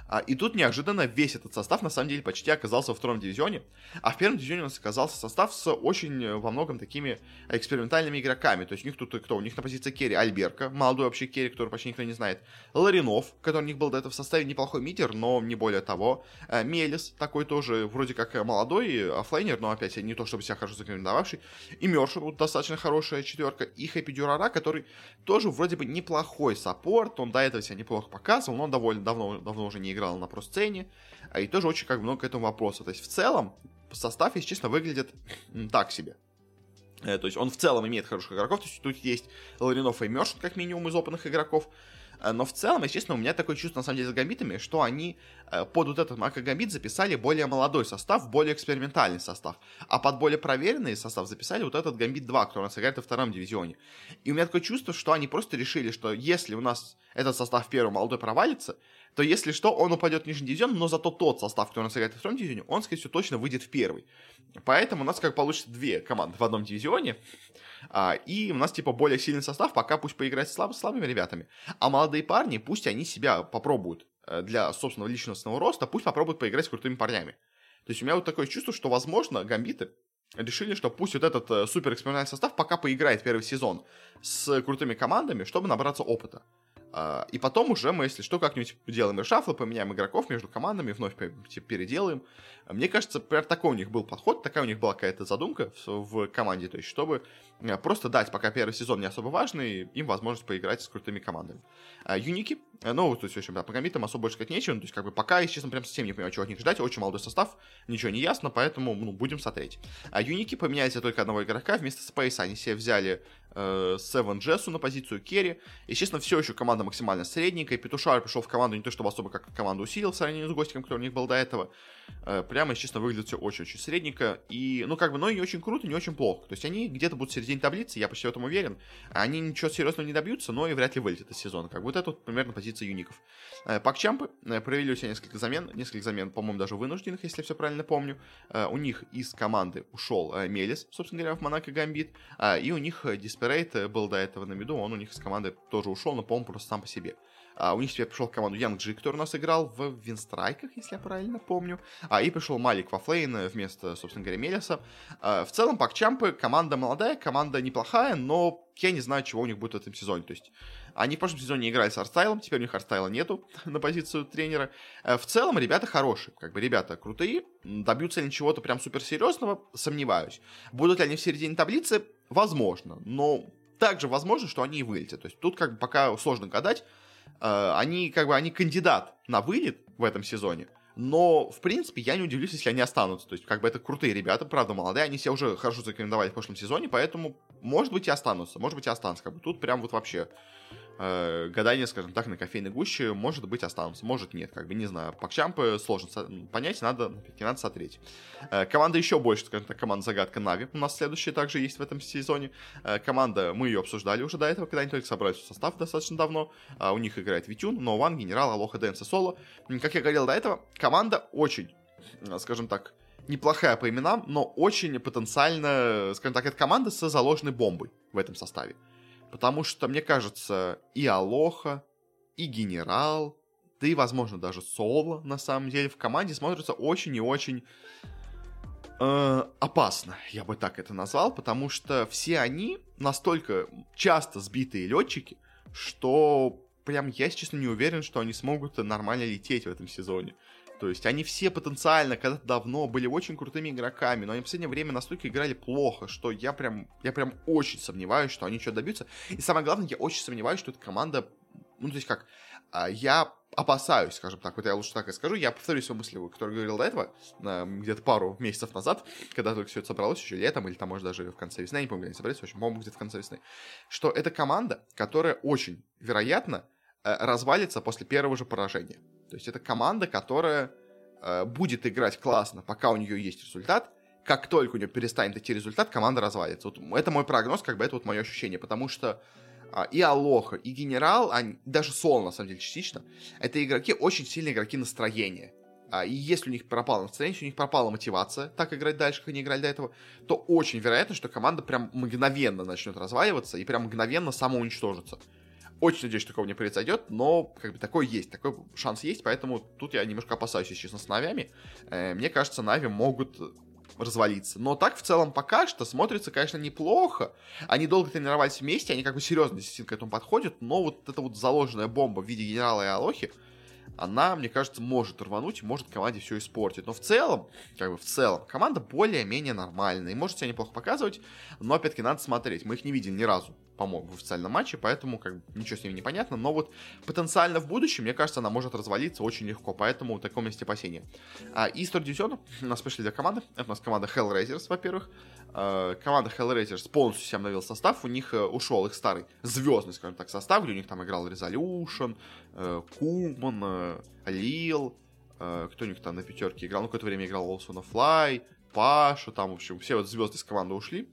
А, и тут неожиданно весь этот состав на самом деле почти оказался во втором дивизионе. А в первом дивизионе у нас оказался состав с очень э, во многом такими экспериментальными игроками. То есть у них тут кто? У них на позиции керри Альберка, молодой вообще керри, который почти никто не знает. Ларинов, который у них был до этого в составе неплохой мидер, но не более того. Э, Мелис, такой тоже вроде как молодой оффлейнер, но опять не то чтобы себя хорошо зарекомендовавший. И Мершер, достаточно хорошая четверка. И Happy Dyurara, который тоже вроде бы неплохой саппорт. Он до этого себя неплохо показывал, но он довольно давно, давно уже не играл на про-сцене, а и тоже очень как много к этому вопроса. То есть в целом состав, если честно, выглядит так себе. Э, то есть он в целом имеет хороших игроков, то есть тут есть Ларинов и Мершин, как минимум, из опытных игроков. Э, но в целом, естественно, у меня такое чувство, на самом деле, с гамбитами, что они э, под вот этот макрогамбит записали более молодой состав, более экспериментальный состав. А под более проверенный состав записали вот этот гамбит 2, который у нас играет во втором дивизионе. И у меня такое чувство, что они просто решили, что если у нас этот состав первый молодой провалится, то если что, он упадет в нижний дивизион, но зато тот состав, который у нас играет в втором дивизионе, он, скорее всего, точно выйдет в первый. Поэтому у нас как получится две команды в одном дивизионе, а, и у нас, типа, более сильный состав, пока пусть поиграть с слаб, слабыми ребятами. А молодые парни, пусть они себя попробуют э, для собственного личностного роста, пусть попробуют поиграть с крутыми парнями. То есть у меня вот такое чувство, что, возможно, гамбиты решили, что пусть вот этот э, супер экспериментальный состав пока поиграет первый сезон с крутыми командами, чтобы набраться опыта. А, и потом уже мы, если что, как-нибудь делаем решафлы, поменяем игроков между командами, вновь типа, переделаем. Мне кажется, примерно такой у них был подход, такая у них была какая-то задумка в команде, то есть чтобы э, просто дать, пока первый сезон не особо важный, им возможность поиграть с крутыми командами. А, юники, э, ну, то есть, в общем, да, по комитам особо больше сказать нечего, то есть, как бы, пока, если честно, прям совсем не понимаю, чего от них ждать, очень молодой состав, ничего не ясно, поэтому, ну, будем смотреть. А юники поменяли только одного игрока, вместо Спейса они себе взяли Севен Джессу на позицию керри. Естественно, все еще команда максимально средненькая. Петушар пришел в команду не то чтобы особо как команду усилил в сравнении с гостем, который у них был до этого. Э, прямо, честно, выглядит все очень-очень средненько. И, ну, как бы, но и не очень круто, не очень плохо. То есть они где-то будут в середине таблицы, я почти в этом уверен. Они ничего серьезного не добьются, но и вряд ли вылетят из сезона. Как вот это вот примерно позиция юников. Э, Пакчампы э, провели у себя несколько замен. Несколько замен, по-моему, даже вынужденных, если я все правильно помню. У них из команды ушел Мелис, собственно говоря, в Монако Гамбит. И у них Диспирейт был до этого на виду, он у них из команды тоже ушел, но, по-моему, просто сам по себе. А, у них теперь пришел в команду Янг Джи, который у нас играл в Винстрайках, если я правильно помню. А, и пришел Малик Вафлейн вместо, собственно говоря, Мелиса. А, в целом, Пакчампы команда молодая, команда неплохая, но я не знаю, чего у них будет в этом сезоне. То есть, они в прошлом сезоне играли с Арстайлом, теперь у них Арстайла нету на позицию тренера. А, в целом, ребята хорошие, как бы ребята крутые, добьются ли чего-то прям суперсерьезного, сомневаюсь. Будут ли они в середине таблицы? Возможно, но также возможно, что они и вылетят. То есть тут как бы пока сложно гадать. Э, они как бы они кандидат на вылет в этом сезоне. Но, в принципе, я не удивлюсь, если они останутся. То есть, как бы это крутые ребята, правда, молодые. Они себя уже хорошо зарекомендовали в прошлом сезоне, поэтому, может быть, и останутся. Может быть, и останутся. Как бы тут прям вот вообще э, гадания, скажем так, на кофейной гуще, может быть, останутся, может нет, как бы, не знаю. Пакчампы сложно понять, надо, надо смотреть. Э, команда еще больше, скажем так, команда Загадка Нави у нас следующая также есть в этом сезоне. Э, команда, мы ее обсуждали уже до этого, когда они только собрались в состав достаточно давно. Э, у них играет V-Tune, Noone, General, Aloha Dance и Соло. Как я говорил до этого, команда очень, э, скажем так, неплохая по именам, но очень потенциально, скажем так, это команда с заложенной бомбой в этом составе. Потому что, мне кажется, и Алоха, и Генерал, да и, возможно, даже Соло, на самом деле, в команде смотрится очень и очень э, опасно, я бы так это назвал, потому что все они настолько часто сбитые летчики, что прям я, честно, не уверен, что они смогут нормально лететь в этом сезоне. То есть они все потенциально когда-то давно были очень крутыми игроками, но они в последнее время настолько играли плохо, что я прям, я прям очень сомневаюсь, что они что-то добьются. И самое главное, я очень сомневаюсь, что эта команда, ну то есть как, а, я опасаюсь, скажем так, вот я лучше так и скажу, я повторю свою мысль, которую говорил до этого, где-то пару месяцев назад, когда только все это собралось, еще летом, или там, может, даже в конце весны, я не помню, они собрались, в общем, по-моему, где-то в конце весны, что это команда, которая очень вероятно э, развалится после первого же поражения. То есть это команда, которая э, будет играть классно, пока у нее есть результат, как только у нее перестанет идти результат, команда развалится. Вот это мой прогноз, как бы это вот мое ощущение, потому что а, и Алоха, и Генерал, они, даже Сол, на самом деле, частично, это игроки, очень сильные игроки настроения. А, и если у них пропало настроение, если у них пропала мотивация так играть дальше, как они играли до этого, то очень вероятно, что команда прям мгновенно начнет разваливаться и прям мгновенно самоуничтожится. Очень надеюсь, что такого не произойдет, но как бы такой есть, такой шанс есть, поэтому тут я немножко опасаюсь, если честно, с Навями. Э, мне кажется, Нави могут развалиться. Но так в целом пока что смотрится, конечно, неплохо. Они долго тренировались вместе, они как бы серьезно к этому подходят, но вот эта вот заложенная бомба в виде генерала и Алохи, она, мне кажется, может рвануть может команде все испортить. Но в целом, как бы в целом, команда более-менее нормальная и может себя неплохо показывать, но опять-таки надо смотреть. Мы их не видели ни разу по-моему, в официальном матче, поэтому как ничего с ними не понятно. Но вот потенциально в будущем, мне кажется, она может развалиться очень легко, поэтому в таком месте опасения. А, из дивизиона у нас пришли две команды. Это у нас команда Hellraisers, во-первых. А, команда Hellraisers полностью себе обновил состав. У них а, ушел их старый звездный, скажем так, состав, где у них там играл Resolution, а, Куман, Лил, а, кто у них там на пятерке играл, ну, какое-то время играл Олсона Флай, Паша, там, в общем, все вот звезды из команды ушли.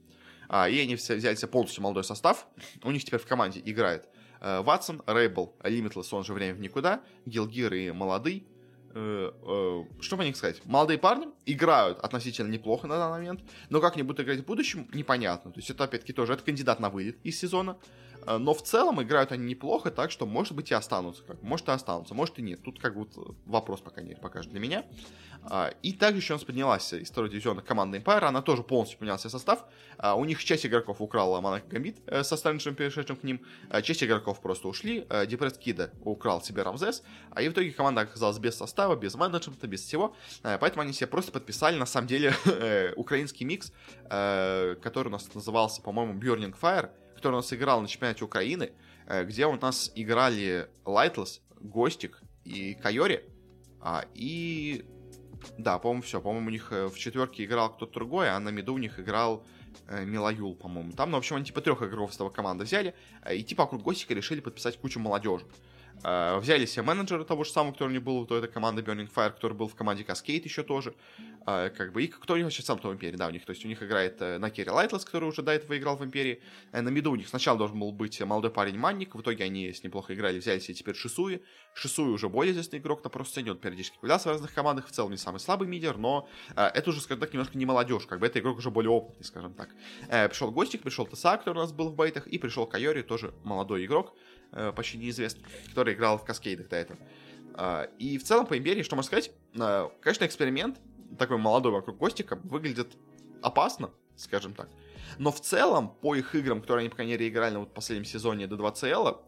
А, и они все, взяли себе полностью молодой состав. У них теперь в команде играет э, Ватсон, Рейбл, Лимитлесс, он же время в никуда, Гилгир и Молодый. Э, э, что по них сказать? Молодые парни играют относительно неплохо на данный момент, но как они будут играть в будущем, непонятно. То есть это опять-таки тоже, это кандидат на вылет из сезона. Э, но в целом играют они неплохо, так что, может быть, и останутся. Как, может, и останутся, может, и нет. Тут как бы вопрос пока не покажет для меня. А, и также еще у нас поднялась из второго дивизиона команда Empire, она тоже полностью поменялся состав. А, у них часть игроков украла Монако Гамбит э, со Сталиншем, перешедшим к ним. А, часть игроков просто ушли. Депресс Кида украл себе Рамзес. И в итоге команда оказалась без состава, без менеджмента, без всего. Поэтому они себе просто подписали, на самом деле, украинский микс, который у нас назывался, по-моему, Burning Fire который у нас играл на чемпионате Украины, э, где у нас играли Lightless, Гостик и Кайори. А, и да, по-моему, все. По-моему, у них э, в четверке играл кто-то другой, а на миду у них играл э, Mellojul, по-моему. Там, ну, в общем, они типа трех игроков с того команды взяли, э, и типа вокруг Гостика решили подписать кучу молодежи. Взяли себе менеджера того же самого, который не был в этой команде Burning Fire, который был в команде Cascade еще тоже. Uh, как бы, и кто у них сейчас сам в Империи, да, у них, то есть у них играет uh, на керри Lightless, который уже до этого играл в Империи. Uh, на миду у них сначала должен был быть молодой парень Манник, в итоге они с неплохо играли, взяли себе теперь Шисуи. Шисуи уже более известный игрок на просто он периодически появлялся в разных командах, в целом не самый слабый мидер, но это уже, скажем так, немножко не молодежь, как бы это игрок уже более опытный, скажем так. Пришел Гостик, пришел Теса, который у нас был в бейтах, и пришел Кайори, тоже молодой игрок. Э, почти неизвестный, который играл в Каскейдах до этого. А, и в целом по Империи, что можно сказать, а, конечно, эксперимент такой молодой вокруг Гостика выглядит опасно, скажем так. Но в целом, по их играм, которые они, по крайней мере, играли вот последнем сезоне до 2 CL,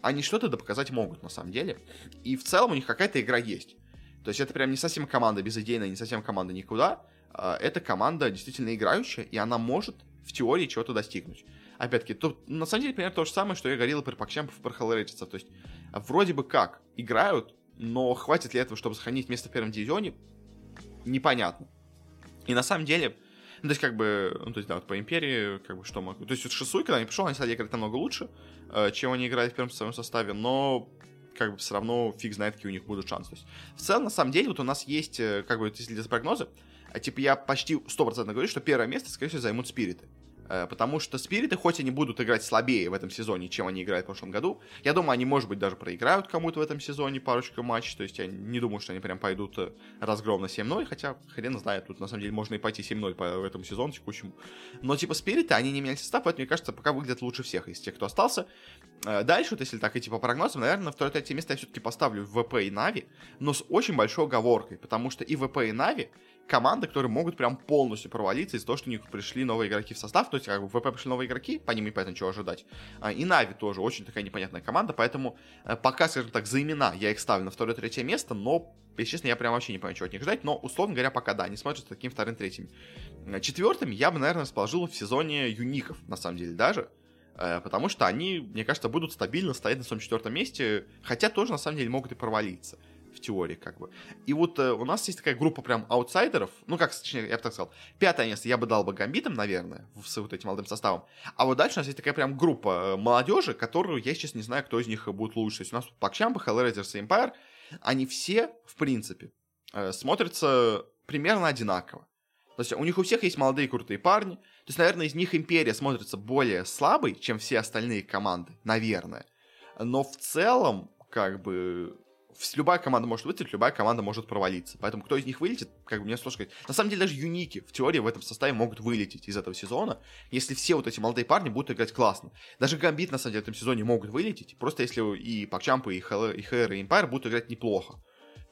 они что-то доказать могут, на самом деле. И в целом у них какая-то игра есть. То есть это прям не совсем команда безыдейная, не совсем команда никуда. А, это команда действительно играющая, и она может в теории чего-то достигнуть опять-таки, тут на самом деле примерно то же самое, что я говорил про Пакчампов, про Hellraiser. То есть, вроде бы как, играют, но хватит ли этого, чтобы сохранить место в первом дивизионе, непонятно. И на самом деле, ну, то есть, как бы, ну, то есть, да, вот по Империи, как бы, что могу. То есть, вот Шисуй, когда они пришел, они стали играть намного лучше, э, чем они играли в первом своем составе, но как бы все равно фиг знает, какие у них будут шансы. То есть, в целом, на самом деле, вот у нас есть, э, как бы, если для прогнозы, а, типа, я почти 100% говорю, что первое место, скорее всего, займут спириты. Э, потому что спириты, хоть они будут играть слабее в этом сезоне, чем они играли в прошлом году, я думаю, они, может быть, даже проиграют кому-то в этом сезоне парочку матчей, то есть я не думаю, что они прям пойдут э, разгромно 7-0, хотя хрен знает, тут на самом деле можно и пойти 7-0 по этому сезону текущему. Но типа спириты, они не меняли состав, поэтому, мне кажется, пока выглядят лучше всех из тех, кто остался. Э, дальше, вот если так идти по прогнозам, наверное, на второе-третье место я все-таки поставлю ВП и Нави, но с очень большой оговоркой, потому что и ВП и Нави команды, которые могут прям полностью провалиться из-за того, что у них пришли новые игроки в состав, то есть как бы в ВП пришли новые игроки, по ним непонятно чего ожидать. А, и Нави тоже очень такая непонятная команда, поэтому э, пока, скажем так, за имена я их ставлю на второе-третье место, но если честно, я прям вообще не понимаю, чего от них ждать, но, условно говоря, пока да, они смотрятся таким вторым-третьим. Э, Четвертым я бы, наверное, расположил в сезоне юников, на самом деле, даже. Э, потому что они, мне кажется, будут стабильно стоять на своем четвертом месте, хотя тоже, на самом деле, могут и провалиться в теории, как бы. И вот э, у нас есть такая группа прям аутсайдеров, ну, как, точнее, я бы так сказал, пятое место я бы дал бы Гамбитам, наверное, с вот этим молодым составом, а вот дальше у нас есть такая прям группа э, молодежи, которую я сейчас не знаю, кто из них будет лучше. То есть у нас Пакчампа, Hellraisers и Empire, они все, в принципе, э, смотрятся примерно одинаково. То есть у них у всех есть молодые крутые парни. То есть, наверное, из них Империя смотрится более слабой, чем все остальные команды. Наверное. Но в целом, как бы, любая команда может выстрелить, любая команда может провалиться. Поэтому кто из них вылетит, как бы мне сложно сказать. На самом деле даже юники в теории в этом составе могут вылететь из этого сезона, если все вот эти молодые парни будут играть классно. Даже Гамбит на самом деле в этом сезоне могут вылететь, просто если и Пакчампы, и Хэр, и Хэр, и Эмпайр будут играть неплохо.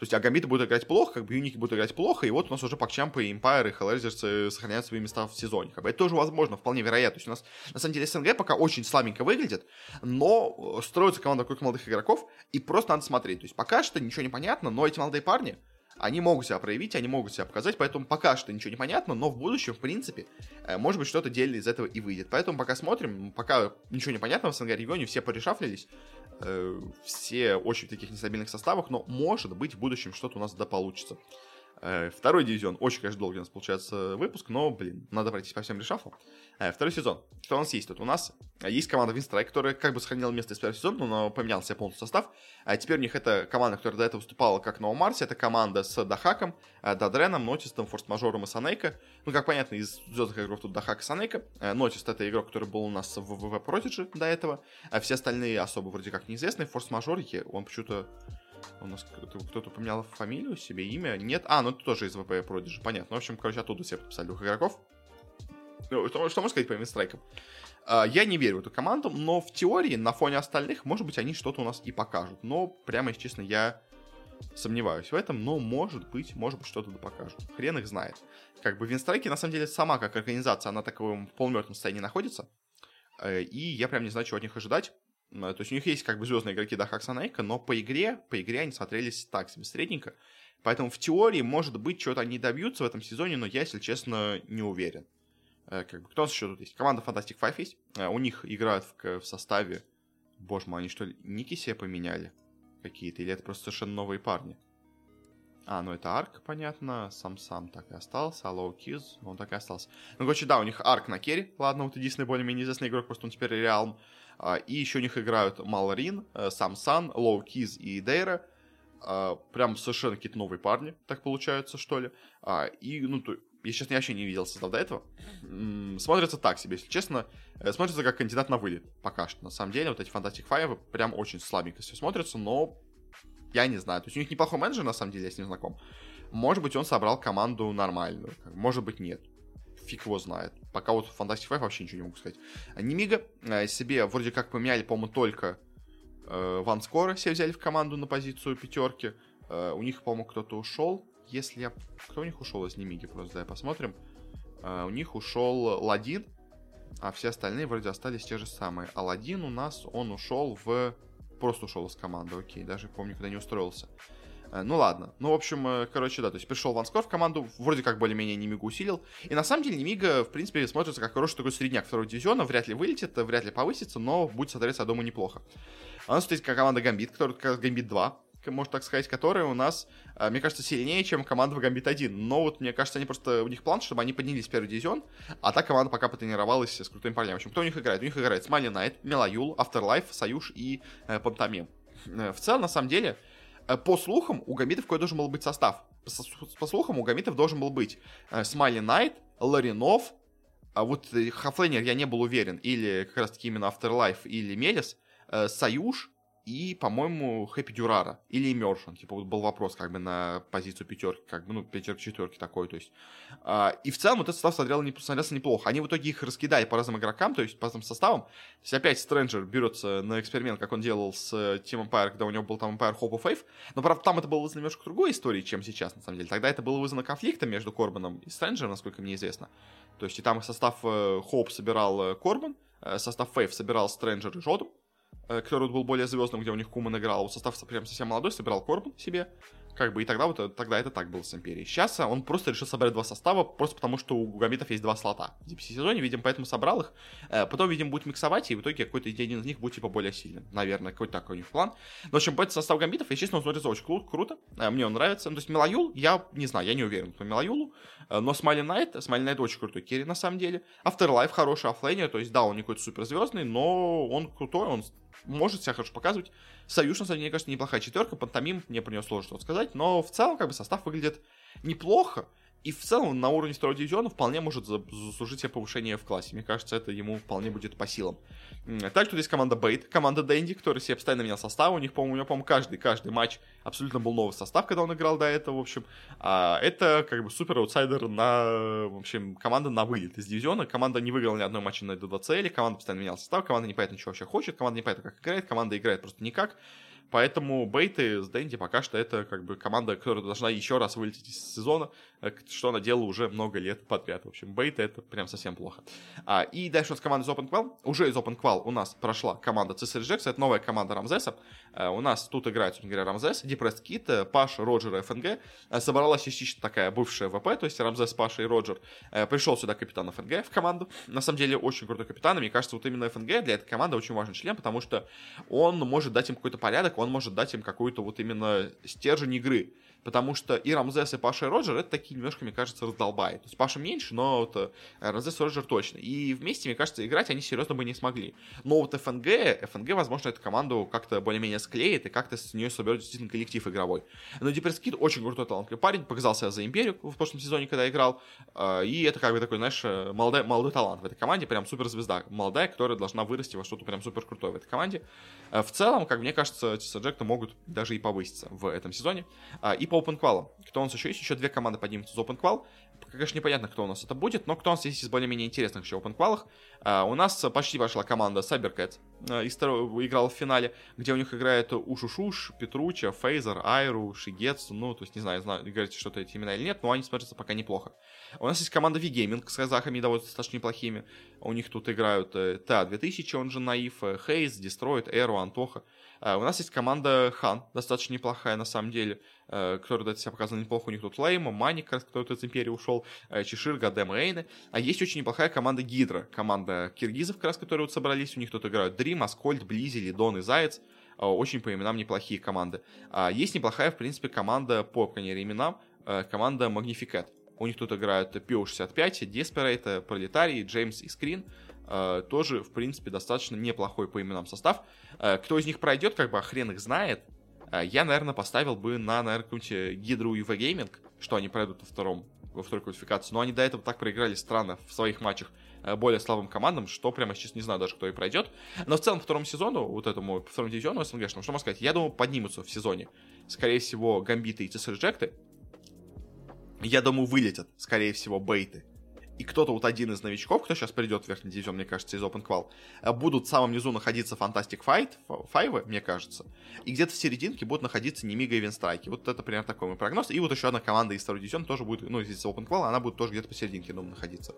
То есть Агамбиты будут играть плохо, как бы Юники будут играть плохо, и вот у нас уже Пакчампы, и Empire, и Hellraisers сохраняют свои места в сезоне. Как бы это тоже возможно, вполне вероятно. То есть у нас, на самом деле, СНГ пока очень слабенько выглядит, но строится команда вокруг молодых игроков, и просто надо смотреть. То есть пока что ничего не понятно, но эти молодые парни, они могут себя проявить, они могут себя показать, поэтому пока что ничего не понятно, но в будущем, в принципе, э, может быть, что-то дельное из этого и выйдет. Поэтому пока смотрим, пока ничего не понятно в СНГ регионе, все порешафлились, э, все очень в таких нестабильных составах, но может быть в будущем что-то у нас да получится. Э, второй дивизион. Очень, конечно, долгий у нас получается выпуск, но, блин, надо пройтись по всем решафу. Э, второй сезон. Что у нас есть тут? У нас есть команда Винстрайк, которая как бы сохранила место из первого сезона, но поменял себе полностью состав. А теперь у них это команда, которая до этого выступала как на Марсе. Это команда с Дахаком, э, Дадреном, Нотистом, Форс-мажором и Санейко. Ну, как понятно, из звездных игроков тут Дахак и Санейко. Нотист это игрок, который был у нас в ВВ Prodigy до этого. А все остальные особо вроде как неизвестные. Форс-мажор, он почему-то у нас кто-то поменял фамилию себе, имя? Нет? А, ну это тоже из ВП Prodigy, понятно. В общем, короче, оттуда все подписали двух игроков. Ну, что, что можно сказать по Винстрайкам? Uh, я не верю в эту команду, но в теории, на фоне остальных, может быть, они что-то у нас и покажут. Но, прямо, если честно, я сомневаюсь в этом, но может быть, может быть, что-то да покажут. Хрен их знает. Как бы Винстрайки, на самом деле, сама как организация, она таком в полумертвом состоянии находится. Uh, и я прям не знаю, чего от них ожидать. То есть у них есть как бы звездные игроки Дахак Санейка, но по игре, по игре они смотрелись так себе средненько. Поэтому в теории, может быть, что-то они добьются в этом сезоне, но я, если честно, не уверен. Как бы, кто у нас еще тут есть? Команда Fantastic Five есть. У них играют в, в составе... Боже мой, они что ли, ники себе поменяли какие-то? Или это просто совершенно новые парни? А, ну это Арк, понятно. Сам-сам так и остался. А Лоу Киз, он так и остался. Ну, короче, да, у них Арк на керри. Ладно, вот единственный более-менее известный игрок, просто он теперь Реалм. А, и еще у них играют Малрин, э, Самсан, Лоу Киз и Дейра. А, прям совершенно какие-то новые парни, так получается, что ли. А, и, ну, то, я, честно, я вообще не видел состав до этого. Смотрится так себе, если честно. Э, смотрится как кандидат на вылет пока что. На самом деле, вот эти Fantastic Five прям очень слабенько все смотрятся, но я не знаю. То есть у них неплохой менеджер, на самом деле, я с ним знаком. Может быть, он собрал команду нормальную. Может быть, нет фиг его знает. Пока вот Fantastic Five вообще ничего не могу сказать. Немига э, себе вроде как поменяли, по-моему, только э, Ван Скоро себе взяли в команду на позицию пятерки. Э, у них, по-моему, кто-то ушел. Если я... Кто у них ушел из Немиги? Просто давай посмотрим. У них ушел Ладин, а все остальные вроде остались те же самые. Аладдин у нас, он ушел в... Просто ушел из команды, окей. Даже, помню, когда не устроился. Э, ну ладно. Ну, в общем, э, короче, да, то есть пришел Ванскор в команду, вроде как более-менее Немига усилил. И на самом деле Немига, в принципе, смотрится как хороший такой средняк второго дивизиона, вряд ли вылетит, вряд ли повысится, но будет смотреться, я думаю, неплохо. А у нас есть команда Гамбит, которая как Гамбит 2, можно так сказать, которая у нас, э, мне кажется, сильнее, чем команда в Гамбит 1. Но вот, мне кажется, они просто, у них план, чтобы они поднялись в первый дивизион, а та команда пока потренировалась с крутыми парнями. В общем, кто у них играет? У них играет Смайли Найт, Мелаюл, Afterlife, Союз и э, Пантомим. В целом, на самом деле, Э, по слухам, у Гамбитов какой должен был быть состав? По, слухам, у Гамбитов должен был быть э, Смайли Найт, Ларинов, а вот Хафлейнер я не был уверен, или как раз таки именно Afterlife, или Мелис, Союз и, по-моему, Хэппи Дюрара или Immersion. Типа вот был вопрос как бы на позицию пятерки, как бы, ну, пятерки-четверки такой, то есть. А, и в целом вот этот состав смотрел, не, смотрелся неплохо. Они в итоге их раскидали по разным игрокам, то есть по разным составам. То есть опять Стрэнджер берется на эксперимент, как он делал с Team Empire, когда у него был там Empire Hope of Faith. Но, правда, там это было вызвано немножко другой историей, чем сейчас, на самом деле. Тогда это было вызвано конфликтом между Корбаном и Стрэнджером, насколько мне известно. То есть и там состав э, Хоуп собирал э, Корбан, э, состав Фейв собирал Стрэнджер и Жодом, который был более звездным, где у них Куман играл. Вот состав прям совсем молодой собирал Корбан себе. Как бы, и тогда вот тогда это так было с Империей. Сейчас он просто решил собрать два состава, просто потому что у Гамбитов есть два слота в DPC сезоне, видимо, поэтому собрал их. Потом, видимо, будет миксовать, и в итоге какой-то один из них будет типа более сильным. Наверное, какой-то такой у них план. Но, в общем, этот состав Гамбитов, и, честно, он смотрится очень кру- круто. Мне он нравится. Ну, то есть Mellojul, я не знаю, я не уверен по Mellojul у. Но Smiling Knight, Smiling Knight очень крутой керри, на самом деле. Afterlife хороший оффлейнер, то есть, да, он не какой-то суперзвездный, но он крутой, он может себя хорошо показывать. Союз, на самом деле, мне кажется, неплохая четверка. Пантомим, мне про нее сложно что-то сказать. Но в целом, как бы, состав выглядит неплохо. И в целом на уровне второго дивизиона вполне может заслужить себе повышение в классе. Мне кажется, это ему вполне будет по силам. Также тут есть команда Бейт, команда Дэнди, который себе постоянно менял состав. У них, по-моему, у него, по-моему, каждый, каждый матч абсолютно был новый состав, когда он играл до этого, в общем. А это как бы супер аутсайдер на, в общем, команда на вылет из дивизиона. Команда не выиграла ни одной матча на 2 цели, команда постоянно меняла состав, команда не понятно, что вообще хочет, команда не понятно, как играет, команда играет просто никак. Поэтому Бейты с Дэнди пока что это как бы команда, которая должна еще раз вылететь из сезона, э, что она делала уже много лет подряд. В общем, Бейты это прям совсем плохо. А, и дальше у нас команда из OpenQual. Уже из OpenQual у нас прошла команда CSR Rejects, это новая команда Рамзеса. А, у нас тут играет, собственно говоря, Рамзес, Depressed Kit, Паш, Роджер и ФНГ. А, собралась частично такая бывшая ВП, то есть Рамзес, Паша и Роджер. Пришел сюда капитан ФНГ в команду. На самом деле очень крутой капитан, и мне кажется, вот именно ФНГ для этой команды очень важный член, потому что он может дать им какой-то порядок, он может дать им как какой-то вот именно стержень игры. Потому что и Рамзес, и Паша, и Роджер это такие немножко, мне кажется, раздолбай. То есть Паша меньше, но вот э, Рамзес и Роджер точно. И вместе, мне кажется, играть они серьезно бы не смогли. Но вот ФНГ, ФНГ, возможно, эту команду как-то более-менее склеит и как-то с нее соберет действительно коллектив игровой. Но Диперскид очень крутой талантливый парень, показался за Империю в прошлом сезоне, когда играл. Э, и это как бы такой, знаешь, э, молодой, молодой талант в этой команде, прям суперзвезда. Молодая, которая должна вырасти во что-то прям супер крутое в этой команде. В целом, как мне кажется, Тисаджекты могут даже и повыситься в этом сезоне. И по OpenQual кто у нас еще есть? Еще две команды поднимутся из OpenQual. Конечно, непонятно, кто у нас это будет, но кто у нас есть из более-менее интересных еще OpenQual. А, у нас почти пошла команда CyberCat. А, играла в финале, где у них играет Ушушуш, Петруча, Фейзер, Айру, Шигетсу. Ну, то есть, не знаю, знаю говорите что-то эти имена или нет, но они смотрятся пока неплохо. У нас есть команда V-Gaming с казахами довольно достаточно неплохими. У них тут играют э, TA-2000, он же Наив, Хейз, Дестроид, Эру, Антоха. А, у нас есть команда Хан, достаточно неплохая на самом деле, э, которая до себя показана неплохо. У них тут Лейма, Маник, который из Империи ушел, э, Чешир, Гадем, Эйны. А есть очень неплохая команда Гидра, команда киргизов, как раз, которые вот собрались. У них тут играют Дрим, Аскольд, Близи, Лидон и Заяц. А, очень по именам неплохие команды. А, есть неплохая, в принципе, команда по, по именам, э, команда Magnificat. У них тут играют PO65, Desperate, Пролетарий, Джеймс и Скрин. Э, тоже, в принципе, достаточно неплохой по именам состав. Э, кто из них пройдет, как бы а хрен их знает. Э, я, наверное, поставил бы на, наверное, какую-нибудь Гидру UV Gaming, что они пройдут во втором во второй квалификации. Но они до этого так проиграли странно в своих матчах более слабым командам, что прямо сейчас не знаю даже, кто и пройдет. Но в целом, второму сезону, вот этому, второму дивизиону СНГшному, что можно сказать, я думаю, поднимутся в сезоне. Скорее всего, Гамбиты и ЦС Я думаю, вылетят, скорее всего, Бейты и кто-то вот один из новичков, кто сейчас придет в верхний дивизион, мне кажется, из Open Qual, э, будут в самом низу находиться Fantastic Fight, Five, мне кажется, и где-то в серединке будут находиться Немига и Винстрайки. Вот это примерно такой мой прогноз. И вот еще одна команда из второй дивизиона тоже будет, ну, из Open Qual, она будет тоже где-то посерединке, думаю, находиться.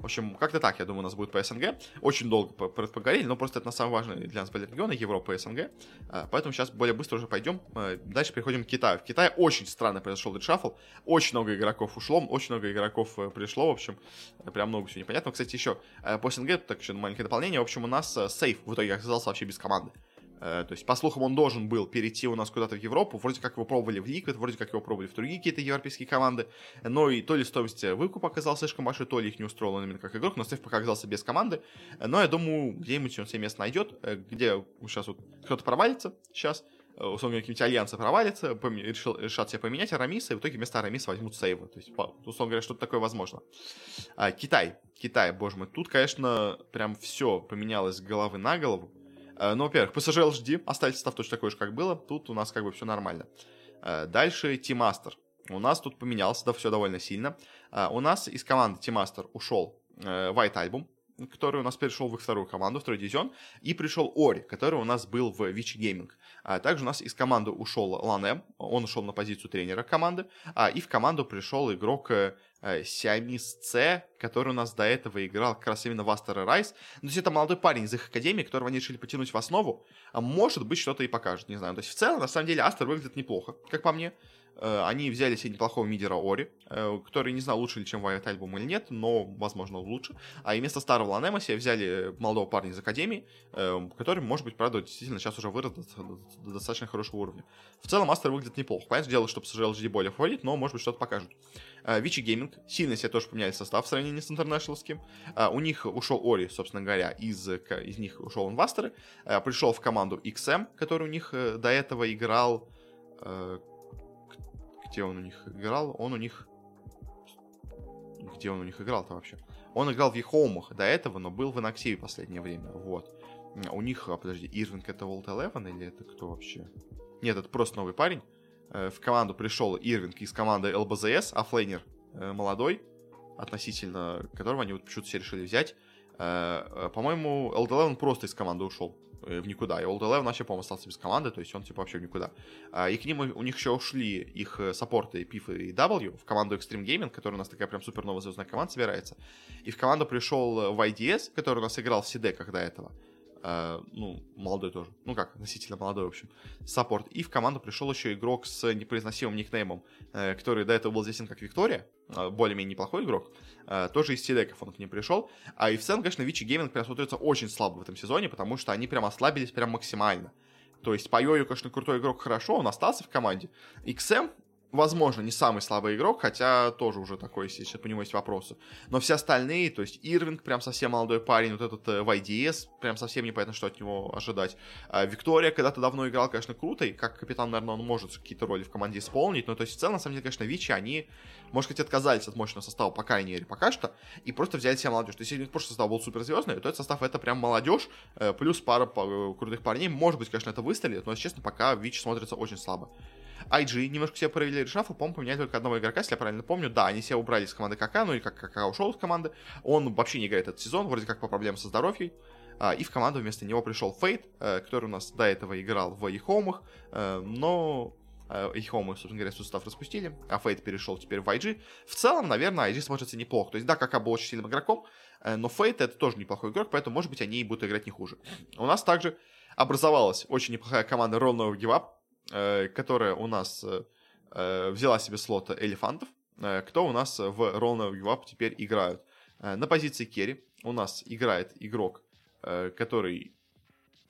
В общем, как-то так, я думаю, у нас будет по СНГ. Очень долго поговорили, но просто это на самом важное для нас были регионы, Европа и СНГ. Э, поэтому сейчас более быстро уже пойдем. Э, дальше переходим к Китаю. В Китае очень странно произошел редшафл. Очень много игроков ушло, очень много игроков пришло, в общем, прям много всего непонятного. Кстати, еще э, по СНГ, так еще маленькое дополнение. В общем, у нас э, сейф в итоге оказался вообще без команды. Э, то есть, по слухам, он должен был перейти у нас куда-то в Европу. Вроде как его пробовали в Liquid, вроде как его пробовали в другие какие-то европейские команды. Но и то ли стоимость выкупа оказалась слишком большой, то ли их не устроил именно как игрок. Но сейф пока оказался без команды. Но я думаю, где-нибудь он себе место найдет, где сейчас вот кто-то провалится сейчас Э, условно какие-нибудь альянсы провалится, пом- решил, решат себе поменять Арамиса, и в итоге вместо Арамиса возьмут сейвы. То есть, условно говоря, что-то такое возможно. А, Китай. Китай, боже мой. Тут, конечно, прям все поменялось с головы на голову. Э, ну, во-первых, PSG LGD оставить состав точно такой же, как было. Тут у нас как бы все нормально. Э, дальше Master. У нас тут поменялся, да, все довольно сильно. Э, у нас из команды Master ушел White Album, который у нас перешел в их вторую команду, второй дивизион, и пришел Ори, который у нас был в Вичи Gaming. А также у нас из команды ушел Лане, он ушел на позицию тренера команды, а, и в команду пришел игрок Сиамис С, который у нас до этого играл как раз именно в Астер Райс. Ну, то есть это молодой парень из их академии, которого они решили потянуть в основу. А может быть, что-то и покажет, не знаю. То есть в целом, на самом деле, Астер выглядит неплохо, как по мне. Э, они взяли себе неплохого мидера Ori, э, который не знаю, лучше ли, чем White Album или нет, но, возможно, лучше. А и вместо старого LaNm'а себе взяли молодого парня из Академии, э, который, может быть, правда, действительно сейчас уже вырос до достаточно хорошего уровня. В целом, Aster выглядит неплохо. Понятное дело, что PSG LGD более фаворит, но, может быть, что-то покажут. Vici Gaming сильно себе тоже поменяли состав в сравнении с Интернешнлским. У них ушел Ori, собственно говоря, из, из них ушел он в Aster'ы. Пришел в команду XM, который у них до этого играл где он у них играл? Он у них... Где он у них играл-то вообще? Он играл в Ехоумах до этого, но был в Инаксиве последнее время. Вот. У них, а, подожди, Ирвинг это Волт Элевен или это кто вообще? Нет, это просто новый парень. Э, в команду пришел Ирвинг из команды ЛБЗС, а Флейнер э, молодой, относительно которого они вот почему-то все решили взять. Э, по-моему, LD11 просто из команды ушел. Э, в никуда. И Old Eleven вообще, по-моему, остался без команды, то есть он, типа, вообще в никуда. А, и к ним у них еще ушли их э, саппорты Пиф и W в команду Extreme Gaming, которая у нас такая прям супер новая звездная команда собирается. И в команду пришел YDS, который у нас играл в CD до этого. Uh, ну, молодой тоже. Ну как, относительно молодой, в общем. Саппорт. И в команду пришел еще игрок с непроизносимым никнеймом, uh, который до этого был известен как Виктория. Uh, более-менее неплохой игрок. Тоже из Сидеков он к ним пришел. А и в целом, конечно, Вичи Гейминг прям смотрится очень слабо в этом сезоне, потому что они прям ослабились прям максимально. То есть по Йою, конечно, крутой игрок хорошо, он остался в команде. XM возможно, не самый слабый игрок, хотя тоже уже такой, если по нему есть вопросы. Но все остальные, то есть Ирвинг, прям совсем молодой парень, вот этот э, YDS, прям совсем непонятно, что от него ожидать. А Виктория когда-то давно играл, конечно, круто, и как капитан, наверное, он может какие-то роли в команде исполнить, но то есть в целом, на самом деле, конечно, Вичи, они, может быть, отказались от мощного состава, по крайней мере, пока что, и просто взяли себе молодежь. То есть, если прошлый состав был суперзвездный, то этот состав это прям молодежь, э, плюс пара крутых парней. Может быть, конечно, это выстрелит, но, если честно, пока Вичи смотрится очень слабо. IG немножко себе провели решафл, по-моему, поменяли только одного игрока, если я правильно помню. Да, они себя убрали из команды КК, ну и как КК ушел из команды. Он вообще не играет этот сезон, вроде как по проблемам со здоровьем. А, и в команду вместо него пришел Фейт, э, который у нас до этого играл в Ехомах, э, но Ехомы, собственно говоря, состав распустили, а Фейт перешел теперь в IG. В целом, наверное, IG смотрится неплохо. То есть, да, КК был очень сильным игроком, э, но Фейт это тоже неплохой игрок, поэтому, может быть, они и будут играть не хуже. У нас также образовалась очень неплохая команда Roll No которая у нас э, взяла себе слот элефантов, э, кто у нас в Give Up теперь играют. Э, на позиции керри у нас играет игрок, э, который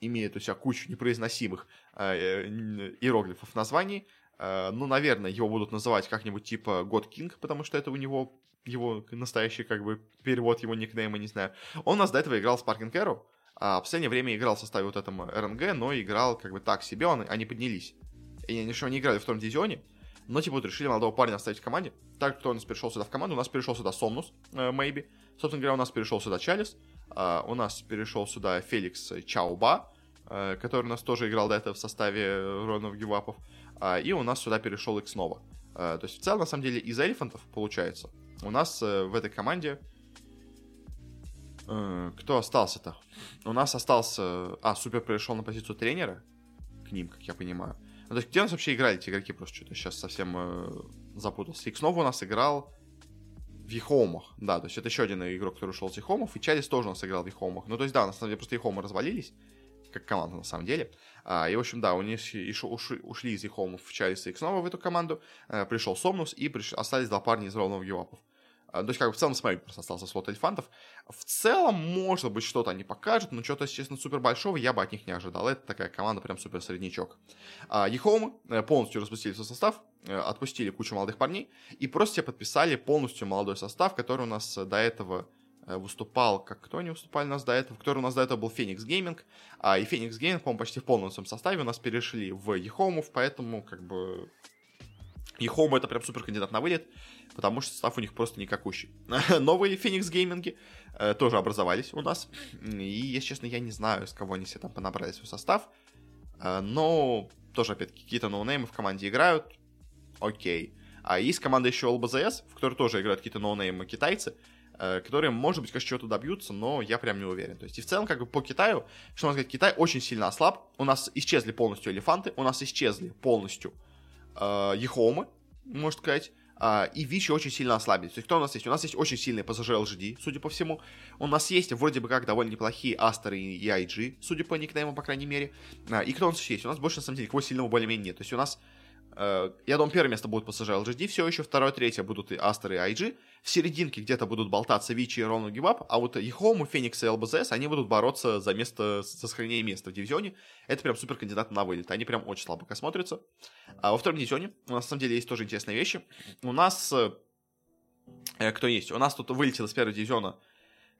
имеет у себя кучу непроизносимых э, иероглифов названий. Э, ну, наверное, его будут называть как-нибудь типа God King, потому что это у него его настоящий как бы перевод его никнейма, не знаю. Он у нас до этого играл в Sparking Arrow, а в последнее время играл в составе вот этом РНГ, но играл как бы так себе, он, они поднялись. И они еще не играли в том дивизионе, но, типа, вот решили молодого парня оставить в команде. Так, кто у нас перешел сюда в команду? У нас перешел сюда Сомнус, э, Maybe. Собственно говоря, у нас перешел сюда Чалис. Э, у нас перешел сюда Феликс Чауба, э, который у нас тоже играл до этого в составе Ронов Гивапов. Э, и у нас сюда перешел Икснова. Э, то есть, в целом, на самом деле, из элефантов, получается, у нас в этой команде... Э, кто остался-то? У нас остался... А, Супер перешел на позицию тренера к ним, как я понимаю. Ну, то есть, где у нас вообще играли эти игроки? Просто что-то сейчас совсем э, запутался. Икснова у нас играл в Ехомах. Да, то есть это еще один игрок, который ушел с Ехомов. И Чалис тоже у нас играл в Ехомах. Ну, то есть, да, на самом деле, просто Ехомы развалились. Как команда, на самом деле. А, и, в общем, да, у них ушли, ушли из Ехомов в Чалис и Икснова в эту команду. А, пришел Сомнус и приш... остались два парня из ровного Гевапов. А, то есть, как бы в целом, смотри, просто остался слот эльфантов. В целом, может быть, что-то они покажут, но что-то, честно, супер большого я бы от них не ожидал. Это такая команда прям супер среднячок. А, Ехомы э, полностью распустили свой состав, э, отпустили кучу молодых парней и просто себе подписали полностью молодой состав, который у нас до этого э, выступал, как кто не выступали у нас до этого, который у нас до этого был Феникс Гейминг, а и Феникс Гейминг, по-моему, почти в полном своем составе у нас перешли в Ехомов, поэтому как бы Ехома это прям супер кандидат на вылет, потому что состав у них просто никакущий. Новые Phoenix гейминги э, тоже образовались у нас. И, если честно, я не знаю, с кого они себе там понабрали свой состав. Э, но тоже, опять какие-то ноунеймы в команде играют. Окей. А есть команда еще ЛБЗС, в которой тоже играют какие-то ноунеймы китайцы, э, которые, может быть, конечно, чего-то добьются, но я прям не уверен. То есть, и в целом, как бы по Китаю, что можно сказать, Китай очень сильно ослаб. У нас исчезли полностью элефанты, у нас исчезли полностью э, Ехомы, можно сказать. Uh, и Вичи очень сильно ослабились. То есть кто у нас есть? У нас есть очень сильные пассажиры LGD, судя по всему. У нас есть вроде бы как довольно неплохие Астеры и IG, судя по никнейму, по крайней мере. Uh, и кто у нас есть? У нас больше, на самом деле, никого сильного более-менее нет. То есть у нас Э, я думаю, первое место будет PSG LGD, все еще второе, третье будут и Aster и IG. В серединке где-то будут болтаться Вичи и Рону Гибап, а вот Ехому, Феникс и ЛБЗС, они будут бороться за место, за сохранение места в дивизионе. Это прям супер кандидат на вылет, они прям очень слабо смотрятся. А во втором дивизионе у нас на самом деле есть тоже интересные вещи. У нас, э, э кто есть? У нас тут вылетел из первого дивизиона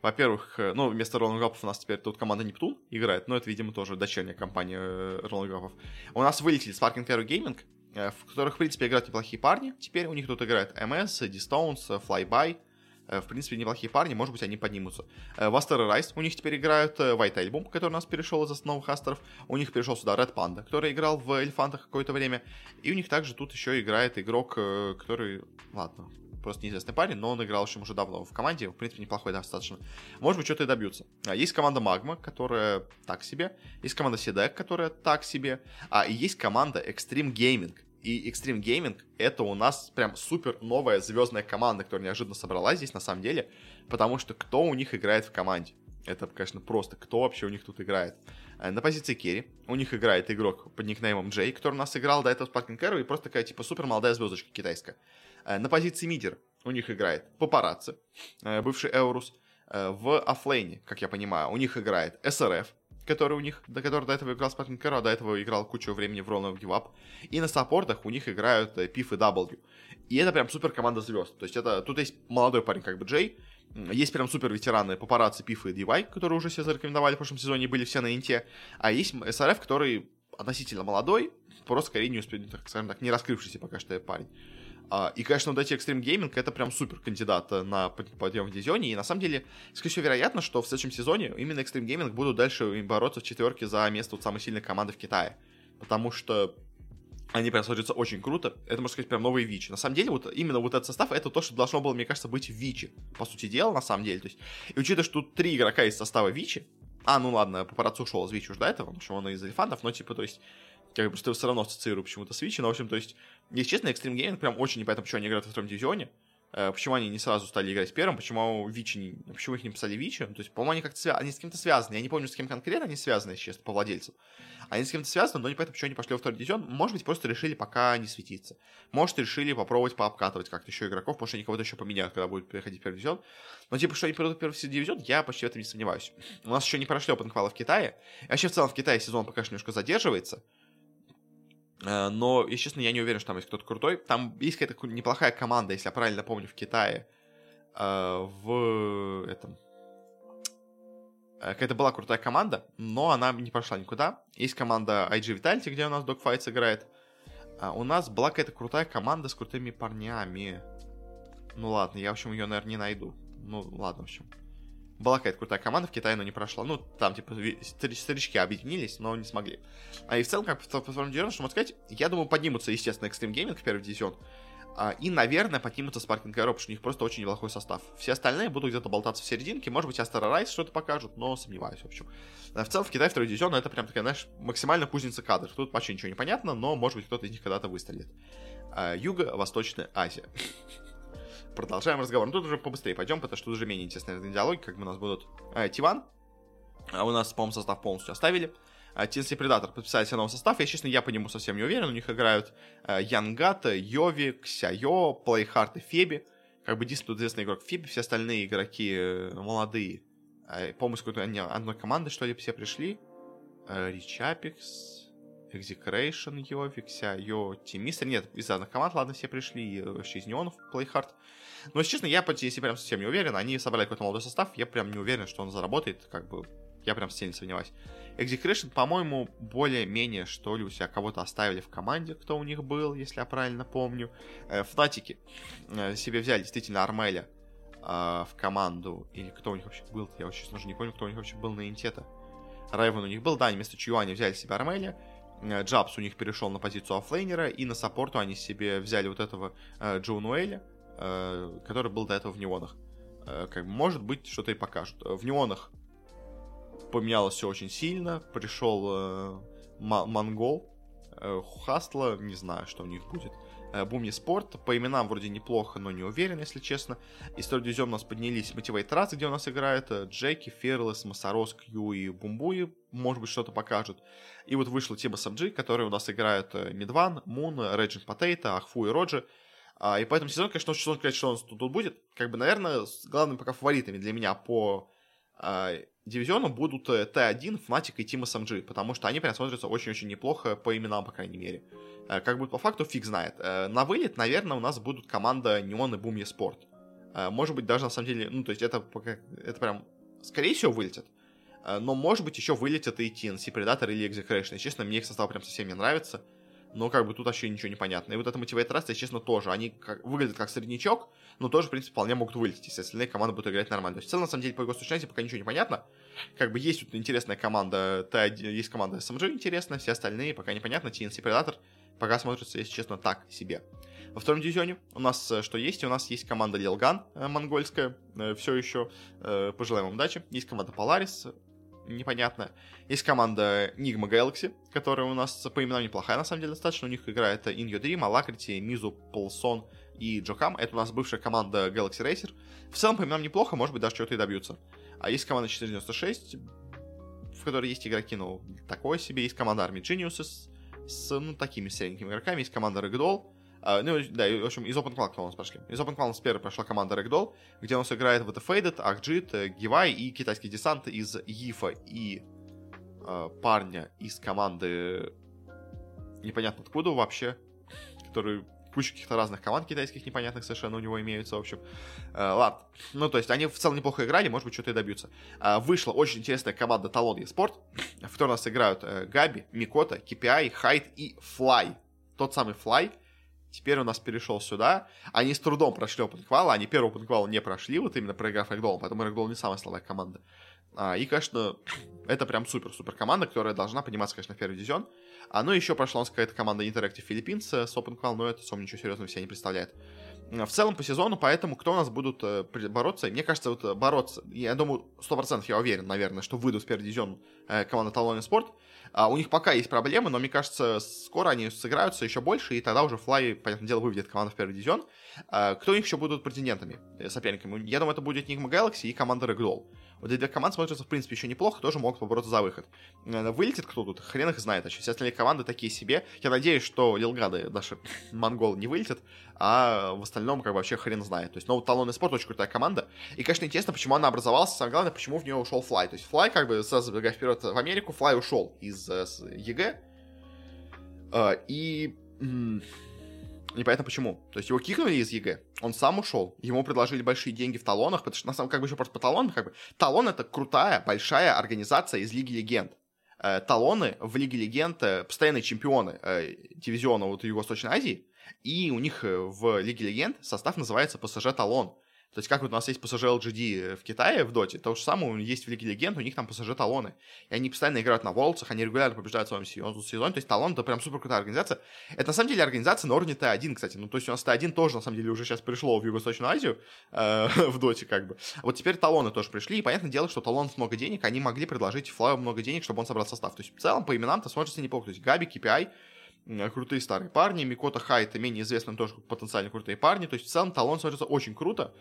во-первых, э, ну, вместо Роланд Гапов у нас теперь тут команда Нептун играет, но это, видимо, тоже дочерняя компания Роланд Гапов. У нас вылетели Sparking Hero Gaming, Э, в которых, в принципе, играют неплохие парни. Теперь у них тут играют MS, D-Stones, Flyby. Э, в принципе, неплохие парни, может быть, они поднимутся. Э, в Астер Райс у них теперь играют White Album, который у нас перешел из основных астеров. У них перешел сюда Red Panda, который играл в Эльфантах какое-то время. И у них также тут еще играет игрок, который... Ладно, просто неизвестный парень, но он играл еще уже давно в команде, в принципе, неплохой достаточно. Может быть, что-то и добьются. А, есть команда Магма, которая так себе, есть команда Сидек, которая так себе, а и есть команда Extreme Gaming, и Extreme Gaming это у нас прям супер новая звездная команда, которая неожиданно собралась здесь на самом деле, потому что кто у них играет в команде? Это, конечно, просто кто вообще у них тут играет. Э, на позиции Керри у них играет игрок под никнеймом Джей, который у нас играл до этого с Паркинг и просто такая типа супер молодая звездочка китайская. Э, на позиции мидер у них играет Папарацци, э, бывший Эурус. В оффлейне, как я понимаю, у них играет СРФ, который у них, до которого до этого играл Sparking Carro, а до этого играл кучу времени в Roll Give Up. И на саппортах у них играют э, Пиф и W. И это прям супер команда звезд. То есть это, тут есть молодой парень, как бы Джей, есть прям супер ветераны папарацци Пиф и DY, которые уже все зарекомендовали в прошлом сезоне, были все на инте. А есть СРФ, который относительно молодой, просто скорее не успел, так скажем так, не раскрывшийся пока что парень. Uh, и, конечно, вот эти Extreme Gaming это прям супер кандидат на подъем в дивизионе. И на самом деле, скорее всего, вероятно, что в следующем сезоне именно Extreme Gaming будут дальше бороться в четверке за место вот самой сильной команды в Китае. Потому что они прям смотрятся очень круто. Это, можно сказать, прям новые Вичи. На самом деле, вот именно вот этот состав, это то, что должно было, мне кажется, быть в Вичи. По сути дела, на самом деле. То есть, и учитывая, что тут три игрока из состава Вичи, а, ну ладно, Папарацци ушел из Вичи уже до этого, потому что он из Элефантов, но типа, то есть, как бы все равно ассоциирую почему-то с Вичи, но, в общем, то есть, если честно, Extreme Gaming прям очень непонятно, почему они играют во втором дивизионе. Э, почему они не сразу стали играть первым, почему Вичи не, почему их не писали Вичи. Ну, то есть, по-моему, они как-то свя... они с кем-то связаны. Я не помню, с кем конкретно они связаны, если честно, по владельцам. Они с кем-то связаны, но не понятно, почему они пошли во второй дивизион. Может быть, просто решили пока не светиться. Может, решили попробовать пообкатывать как-то еще игроков, потому что они кого-то еще поменяют, когда будет переходить первый дивизион. Но типа, что они перейдут в первый дивизион, я почти в этом не сомневаюсь. У нас еще не прошли опыт в Китае. Вообще, в целом, в Китае сезон пока что немножко задерживается. Э, но, если честно, я не уверен, что там есть кто-то крутой. Там есть какая-то неплохая команда, если я правильно помню, в Китае. Э, в этом... Э, какая-то была крутая команда, но она не прошла никуда. Есть команда IG Vitality, где у нас Dogfights играет. А у нас была какая-то крутая команда с крутыми парнями. Ну ладно, я, в общем, ее, наверное, не найду. Ну ладно, в общем. Была какая-то крутая команда в Китае, но не прошла. Ну, там, типа, старички объединились, но не смогли. А и в целом, как по платформе что можно сказать, я думаю, поднимутся, естественно, Extreme Gaming первый дивизион. А, и, наверное, поднимутся Sparking Aero, потому что у них просто очень неплохой состав. Все остальные будут где-то болтаться в серединке. Может быть, Астера Райс что-то покажут, но сомневаюсь, в общем. А в целом, в Китае второй дивизион это прям такая, знаешь, максимально кузница кадров. Тут вообще ничего не понятно, но, может быть, кто-то из них когда-то выстрелит. А, Юго-Восточная Азия. Продолжаем разговор. Ну, тут уже побыстрее пойдем, потому что тут уже менее интересные диалоги, как бы у нас будут э, Тиван. А у нас, по-моему, состав полностью оставили. А, Тинси Предатор подписали себе новый состав. Я, честно, я по нему совсем не уверен. У них играют э, Янгата, Йови, Ксяйо, Плейхарт и Феби. Как бы единственный известный игрок Феби, все остальные игроки э, молодые. Э, по-моему, с какой-то одной команды, что ли, все пришли. Э, Ричапикс, Execration, Йови, Ксяйо, Тимистер. Нет, из разных команд, ладно, все пришли. Вообще из неонов, Плейхарт. Но, если честно, я, если прям совсем не уверен, они собрали какой-то молодой состав, я прям не уверен, что он заработает, как бы, я прям сильно сомневаюсь. Execration, по-моему, более-менее, что ли, у себя кого-то оставили в команде, кто у них был, если я правильно помню. Э, Фнатики э, себе взяли действительно Армеля э, в команду. Или кто у них вообще был я очень уже не помню, кто у них вообще был на интета. Райвен у них был, да, они вместо Чуани взяли себе Армеля. Э, Джабс у них перешел на позицию оффлейнера, и на саппорту они себе взяли вот этого э, Джо Нуэля, э, который был до этого в неонах. Э, как может быть, что-то и покажут. В неонах поменялось все очень сильно. Пришел э, Монгол, э, Хастла, не знаю, что у них будет. Э, Бумни Спорт, по именам вроде неплохо, но не уверен, если честно. Из дивизион у нас поднялись Мотивейт Раз, где у нас играют э, Джеки, Ферлес, Масарос, Кью и Бумбуи. Может быть, что-то покажут. И вот вышел Тиба Самджи, который у нас играет э, Мидван, Мун, Реджин Потейта, Ахфу и Роджи. А, и поэтому сезон, конечно, очень сложно сказать, что нас тут, будет. Как бы, наверное, главными пока фаворитами для меня по а, дивизиону будут Т1, Фнатик и Тима Самджи, потому что они прям смотрятся очень-очень неплохо по именам, по крайней мере. А, как будет по факту, фиг знает. А, на вылет, наверное, у нас будут команда Неон и Бумья Спорт. Может быть, даже на самом деле, ну, то есть это, это прям, скорее всего, вылетит. Но, может быть, еще вылетят и TNC Predator или Execration. И, честно, мне их состав прям совсем не нравится но как бы тут вообще ничего не понятно. И вот это Motivate Rust, если честно, тоже. Они как, выглядят как среднячок, но тоже, в принципе, вполне могут вылететь, если остальные команды будут играть нормально. То есть, в целом, на самом деле, по его сущности пока ничего не понятно. Как бы есть тут интересная команда, Т1, есть команда SMG интересная, все остальные пока непонятно. TNC Predator пока смотрится, если честно, так себе. Во втором дивизионе у нас э, что есть? У нас есть команда Лилган э, монгольская, э, все еще. Пожелаем им удачи. Есть команда Polaris, непонятно. Есть команда Nigma Galaxy, которая у нас по именам неплохая, на самом деле, достаточно. У них играет In Your Dream, Alacrity, Мизу, Полсон и Джокам. Это у нас бывшая команда Galaxy Racer. В целом, по именам неплохо, может быть, даже чего-то и добьются. А есть команда 496, в которой есть игроки, ну, такое себе. Есть команда Army Geniuses с ну, такими средненькими игроками. Есть команда Ragdoll, Uh, ну, да, в общем, из Open Cloud прошли. Из Open Cloud первой прошла команда Ragdoll, где нас играет в Faded, Arjit, Гивай и китайский десант из Ифа и uh, парня из команды непонятно откуда вообще, который куча каких-то разных команд китайских непонятных совершенно у него имеются, в общем. Uh, ладно. Ну, то есть, они в целом неплохо играли, может быть, что-то и добьются. Uh, вышла очень интересная команда Талон Спорт, в которой у нас играют uh, Габи, Микота, KPI, Хайт и Флай. Тот самый Флай, Теперь у нас перешел сюда. Они с трудом прошли OpenQual, они первый OpenQual не прошли, вот именно проиграв Рэгдолл, поэтому Рэгдолл не самая слабая команда. А, и, конечно, это прям супер-супер команда, которая должна подниматься, конечно, в первый дивизион. А, ну, еще прошла у нас какая-то команда Interactive Philippines с OpenQual, но это сам ничего серьезного себя не представляет. В целом по сезону, поэтому кто у нас будут э, бороться? мне кажется, вот э, бороться, я думаю, 100% я уверен, наверное, что выйдут в первый дивизион э, команда Талон Спорт. А, у них пока есть проблемы, но мне кажется, скоро они сыграются еще больше, и тогда уже Fly, понятное дело, выведет команду в первый дивизион. А, кто у них еще будут претендентами, э, соперниками? Я думаю, это будет Nigma Galaxy и команда Ragdoll. Вот эти две команды смотрятся, в принципе, еще неплохо, тоже могут побороться за выход. Э, вылетит кто тут? Хрен их знает. А все остальные команды такие себе. Я надеюсь, что Lilgun'ы, наши монголы, не вылетят, а в остальном, как бы, вообще хрен знает. То есть, ну, вот Talon Esports очень крутая команда. И, конечно, интересно, почему она образовалась, самое главное, почему в нее ушел Fly. То есть, Fly, как бы, сразу забегая вперед в Америку, Fly ушел из EG. Э, и Непонятно почему. То есть его кикнули из EG, он сам ушел, ему предложили большие деньги в Talon'ах, потому что на самом как бы еще просто по Talon'ам, как бы, талон это крутая, большая организация из Лиги Легенд. Э, Talon'ы в Лиге Легенд э, постоянные чемпионы э, дивизиона вот Юго-Восточной Азии, и у них э, в Лиге Легенд состав называется PSG Talon. То есть, как вот у нас есть PSG LGD в Китае, в Доте, то же самое есть в Лиге Легенд, у них там PSG Talon'ы. И они постоянно играют на Волцах, они регулярно побеждают в своем сезоне. То есть, талон это прям супер крутая организация. Это на самом деле организация на уровне Т1, кстати. Ну, то есть, у нас Т1 тоже, на самом деле, уже сейчас пришло в Юго-Восточную Азию, э, в Доте, как бы. Вот теперь талоны тоже пришли, и понятное дело, что талонов много денег, они могли предложить Флаю много денег, чтобы он собрал состав. То есть, в целом, по именам-то смотрится неплохо. То есть, Габи, KPI, крутые старые парни, Микота Хайт, менее известные тоже потенциально крутые парни. То есть, в целом, талон смотрится очень круто.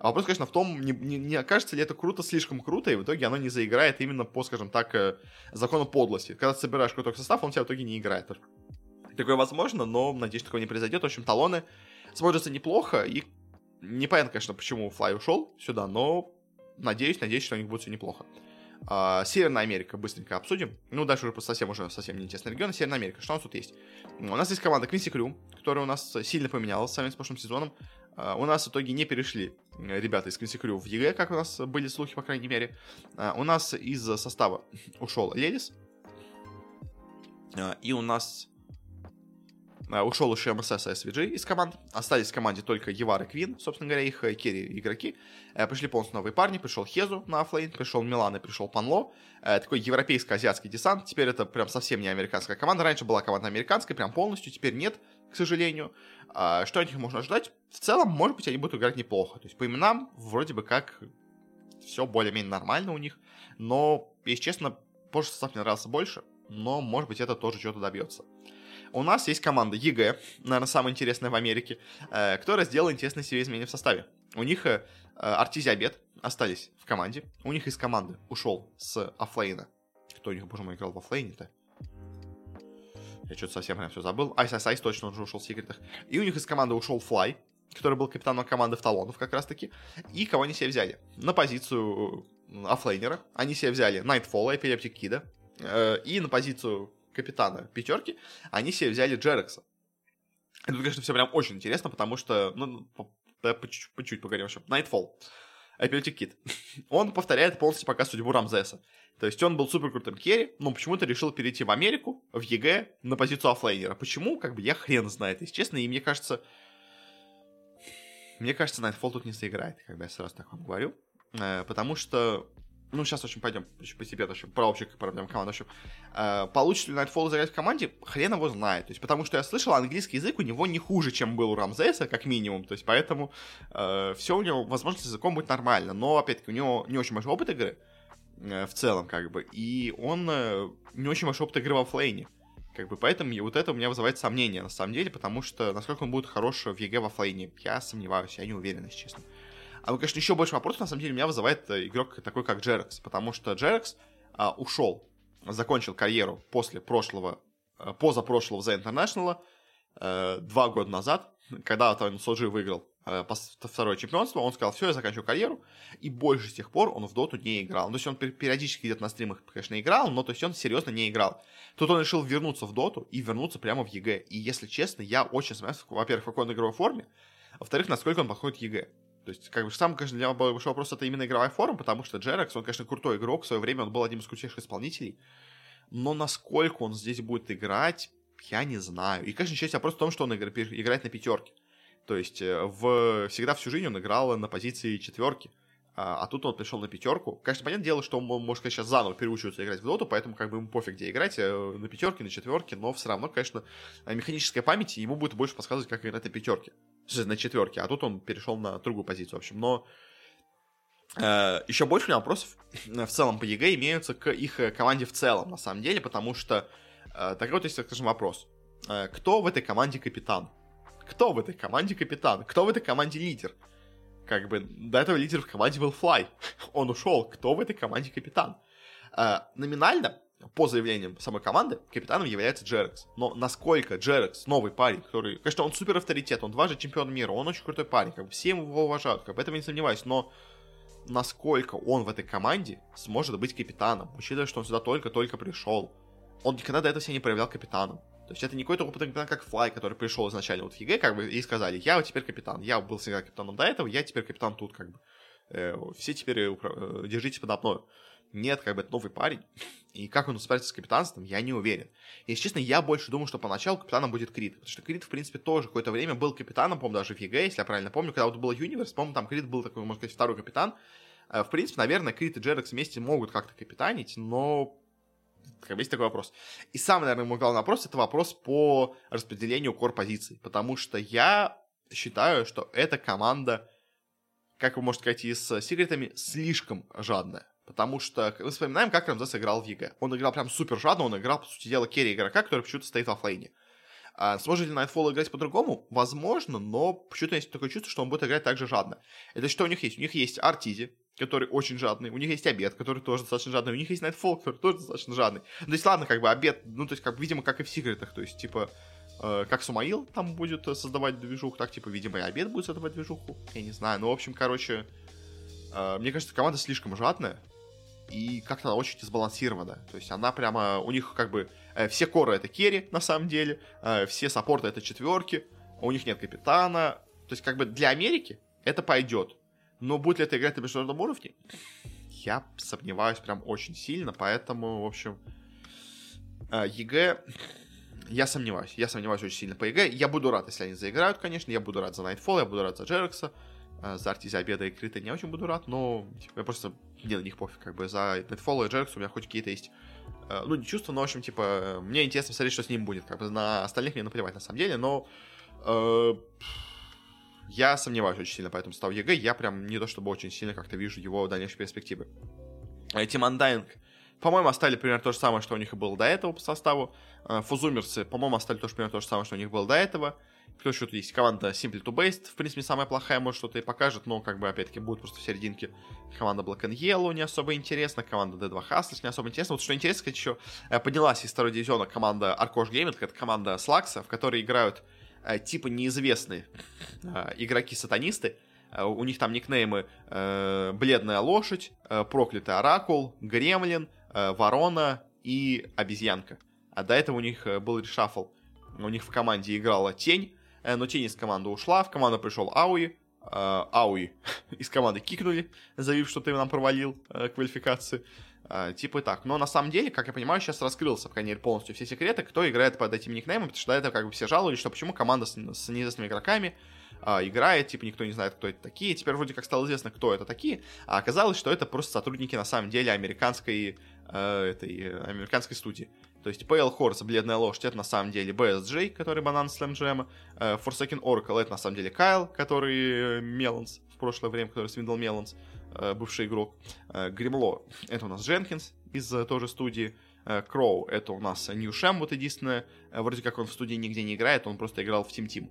А вопрос, конечно, в том, не, не, не окажется ли это круто, слишком круто, и в итоге оно не заиграет именно по, скажем так, э, закону подлости. Когда ты собираешь крутой состав, он тебя в итоге не играет. Такое возможно, но надеюсь, такого не произойдет. В общем, Talon'ы смотрятся неплохо, и непонятно, конечно, почему Fly ушел сюда, но надеюсь, надеюсь, что у них будет все неплохо. Э, Северная Америка быстренько обсудим. Ну, дальше уже совсем уже совсем неинтересный регион. Северная Америка. Что у нас тут есть? У нас есть команда Quincy Crew, которая у нас сильно поменялась с самым прошлым сезоном. Э, у нас в итоге не перешли ребята из Crew в EG, как у нас были слухи, по крайней мере. Э, у нас из состава ушел Lelis. Э, и у нас Э, ушел еще MSS и SVG из команд. Остались в команде только Yawar и Quinn, собственно говоря, их э, керри игроки. Э, пришли полностью новые парни. Пришел Хезу на оффлейн, пришел MiLAN и пришел Панло. Такой европейско-азиатский десант. Теперь это прям совсем не американская команда. Раньше была команда американская, прям полностью. Теперь нет, к сожалению. А, что от них можно ожидать? В целом, может быть, они будут играть неплохо. То есть по именам вроде бы как все более-менее нормально у них. Но, если честно, прошлый состав мне нравился больше. Но, может быть, это тоже что-то добьется. У нас есть команда EG, наверное, самая интересная в Америке, э, которая сделала интересные себе изменения в составе. У них э, Arteezy, Abed остались в команде. У них из команды ушел с оффлейна. Кто у них, боже мой, играл в оффлейне-то? Я что-то совсем прям все забыл. iceiceice точно уже ушел в секретах. И у них из команды ушел Fly, который был капитаном команды в Talon'ов как раз-таки. И кого они себе взяли? На позицию оффлейнера они себе взяли Nightfall'а, Epileptic Kid'а. Э, и на позицию капитана пятерки, они себе взяли JerAx'а. Это, конечно, все прям очень интересно, потому что, ну, по, по, по чуть-чуть поговорим еще. Nightfall. Epileptic Kid. Он повторяет полностью пока судьбу Рамзеса. То есть он был супер крутым керри, но почему-то решил перейти в Америку, в EG, на позицию оффлейнера. Почему? Как бы я хрен знает, если честно. И мне кажется... Мне кажется, Nightfall тут не как бы я сразу так вам говорю. Э, потому что ну, сейчас очень пойдем постепенно, общем, про общие проблемы команды. В общем, э, получится ли Nightfall заиграть в команде, хрен его знает. То есть, потому что я слышал, английский язык у него не хуже, чем был у Рамзеса, как минимум. То есть, поэтому э, все у него, возможно, с языком будет нормально. Но, опять-таки, у него не очень большой опыт игры э, в целом, как бы. И он не очень большой опыт игры в оффлейне. Как бы, поэтому вот это у меня вызывает сомнения, на самом деле, потому что насколько он будет хорош в EG в оффлейне, я сомневаюсь, я не уверен, если честно. А конечно, еще больше вопросов, на самом деле, меня вызывает э, игрок такой, как JerAx, потому что JerAx а, ушел, закончил карьеру после прошлого, а, позапрошлого The International а, два года назад, когда там у нас OG выиграл а, второе чемпионство, он сказал, все, я заканчиваю карьеру, и больше с тех пор он в доту не играл. То есть он периодически где-то на стримах, конечно, играл, но то есть он серьезно не играл. Тут он решил вернуться в доту и вернуться прямо в EG. И, если честно, я очень сомневаюсь, во-первых, в какой он игровой форме, во-вторых, насколько он подходит EG. То есть, как бы, сам, конечно, для меня большой вопрос, это именно игровая форма, потому что JerAx, он, конечно, крутой игрок, в свое время он был одним из крутейших исполнителей, но насколько он здесь будет играть, я не знаю. И, конечно, часть вопрос в том, что он играет на пятерке. То есть, э, в... всегда всю жизнь он играл на позиции четверки. А, а тут он пришел на пятерку. Конечно, понятное дело, что он может сказать, сейчас заново переучиваться играть в доту, поэтому как бы ему пофиг, где играть, э, на пятерке, на четверке, но все равно, конечно, механическая память ему будет больше подсказывать, как играть на пятерке на четверке, а тут он перешел на другую позицию, в общем, но э, еще больше у меня вопросов в целом по EG имеются к их э, команде в целом, на самом деле, потому что э, такой вот есть, скажем, вопрос. Э, кто в этой команде капитан? Кто в этой команде капитан? Кто в этой команде лидер? Как бы до этого лидер в команде был Fly. Он ушел. Кто в этой команде капитан? Э, номинально по заявлениям самой команды, капитаном является JerAx. Но насколько JerAx, новый парень, который, конечно, он супер авторитет, он дважды чемпион мира, он очень крутой парень, как бы все его уважают, как бы этого не сомневаюсь, но насколько он в этой команде сможет быть капитаном, учитывая, что он сюда только-только пришел. Он никогда до этого себя не проявлял капитаном. То есть это не какой-то опытный капитан, как Fly, который пришел изначально вот в EG, как бы, и сказали, я вот теперь капитан, я был всегда капитаном до этого, я теперь капитан тут, как бы. Э, все теперь э, э держите под мной. Нет, как бы это новый парень. И как он справится с капитанством, я не уверен. Если честно, я больше думаю, что поначалу капитаном будет Cr1t. Потому что Cr1t, в принципе, тоже какое-то время был капитаном, по-моему, даже в EG, если я правильно помню, когда вот был Universe, по-моему, там Cr1t был такой, можно сказать, второй капитан. Э, в принципе, наверное, Cr1t и JerAx вместе могут как-то капитанить, но как бы есть такой вопрос. И самый, наверное, мой главный вопрос, это вопрос по распределению кор-позиций. Потому что я считаю, что эта команда, как вы можете сказать, и с секретами, слишком жадная. Потому что мы вспоминаем, как Рамзес играл в EG. Он играл прям супер жадно, он играл, по сути дела, керри игрока, который почему-то стоит в оффлейне. А сможет ли Nightfall играть по-другому? Возможно, но почему-то есть такое чувство, что он будет играть так же жадно. Это что у них есть? У них есть Arteezy, который очень жадный, у них есть Abed, который тоже достаточно жадный, у них есть Nightfall, который тоже достаточно жадный. Ну, то есть, ладно, как бы Abed, ну, то есть, как, видимо, как и в секретах, то есть, типа, э, как Сумаил там будет создавать движуху, так, типа, видимо, и Обед будет создавать движуху, я не знаю, ну, в общем, короче, э, мне кажется, команда слишком жадная, и как-то она очень сбалансирована. То есть она прямо, у них как бы э, все коры это керри на самом деле, э, все саппорты это четверки, у них нет капитана, То есть, как бы для Америки это пойдет. Но будет ли это играть на международном уровне? Я сомневаюсь прям очень сильно, поэтому, в общем, э, EG я сомневаюсь. Я сомневаюсь очень сильно по EG. Я буду рад, если они заиграют, конечно. Я буду рад за Nightfall, я буду рад за JerAx'а. Э, за Arteezy, Abed'а и Cr1t'а не очень буду рад, но типа, я просто мне на них пофиг. Как бы за Nightfall и JerAx'а у меня хоть какие-то есть э, ну, не чувства, но, в общем, типа, мне интересно посмотреть, что с ним будет. Как бы на остальных мне наплевать, на самом деле, но э, я сомневаюсь очень сильно по этому составу EG. Я прям не то чтобы очень сильно как-то вижу его дальнейшие перспективы. Тим Андайнг по-моему, оставили примерно то же самое, что у них и было до этого по составу. Э, Фузумерсы, по-моему, оставили тоже примерно то же самое, что у них было до этого. Кто еще тут есть? Команда Simple to Based, в принципе, самая плохая, может, что-то и покажет, но, как бы, опять-таки, будет просто в серединке. Команда Black and Yellow не особо интересна, команда D2 Hustlers не особо интересна. Вот что интересно, кстати, еще э, поднялась из второй дивизиона команда Arkosh Gaming, это команда Слакса, в которой играют э, типа неизвестные э, игроки-сатанисты, э, у них там никнеймы э, Бледная лошадь, э, Проклятый оракул, Гремлин, Э, ворона и обезьянка. А до этого у них э, был решафл. У них в команде играла Тень, э, но Тень из команды ушла, в команду пришел Ауи. Ауи из команды кикнули, заявив, что ты нам провалил квалификации. Типа так. Но на самом деле, как я понимаю, сейчас раскрылся, по крайней мере, полностью все секреты, кто играет под этим никнеймом, потому что этого как бы все жаловались, что почему команда с, с неизвестными игроками а, играет, типа никто не знает, кто это такие. Теперь вроде как стало известно, кто это такие, а оказалось, что это просто сотрудники на самом деле американской э, этой э, американской студии. То есть Pale Horse, Бледная Лошадь, это на самом деле BSJ, который банан Slam Jam. Э, Forsaken Oracle, это на самом деле Кайл, который Меланс в прошлое время, который Свиндл Меланс, э, бывший игрок. Э, Гримло, это у нас Дженкинс из э, той же студии. Кроу, это у нас Нью Шем, вот единственное. Вроде как он в студии нигде не играет, он просто играл в Team.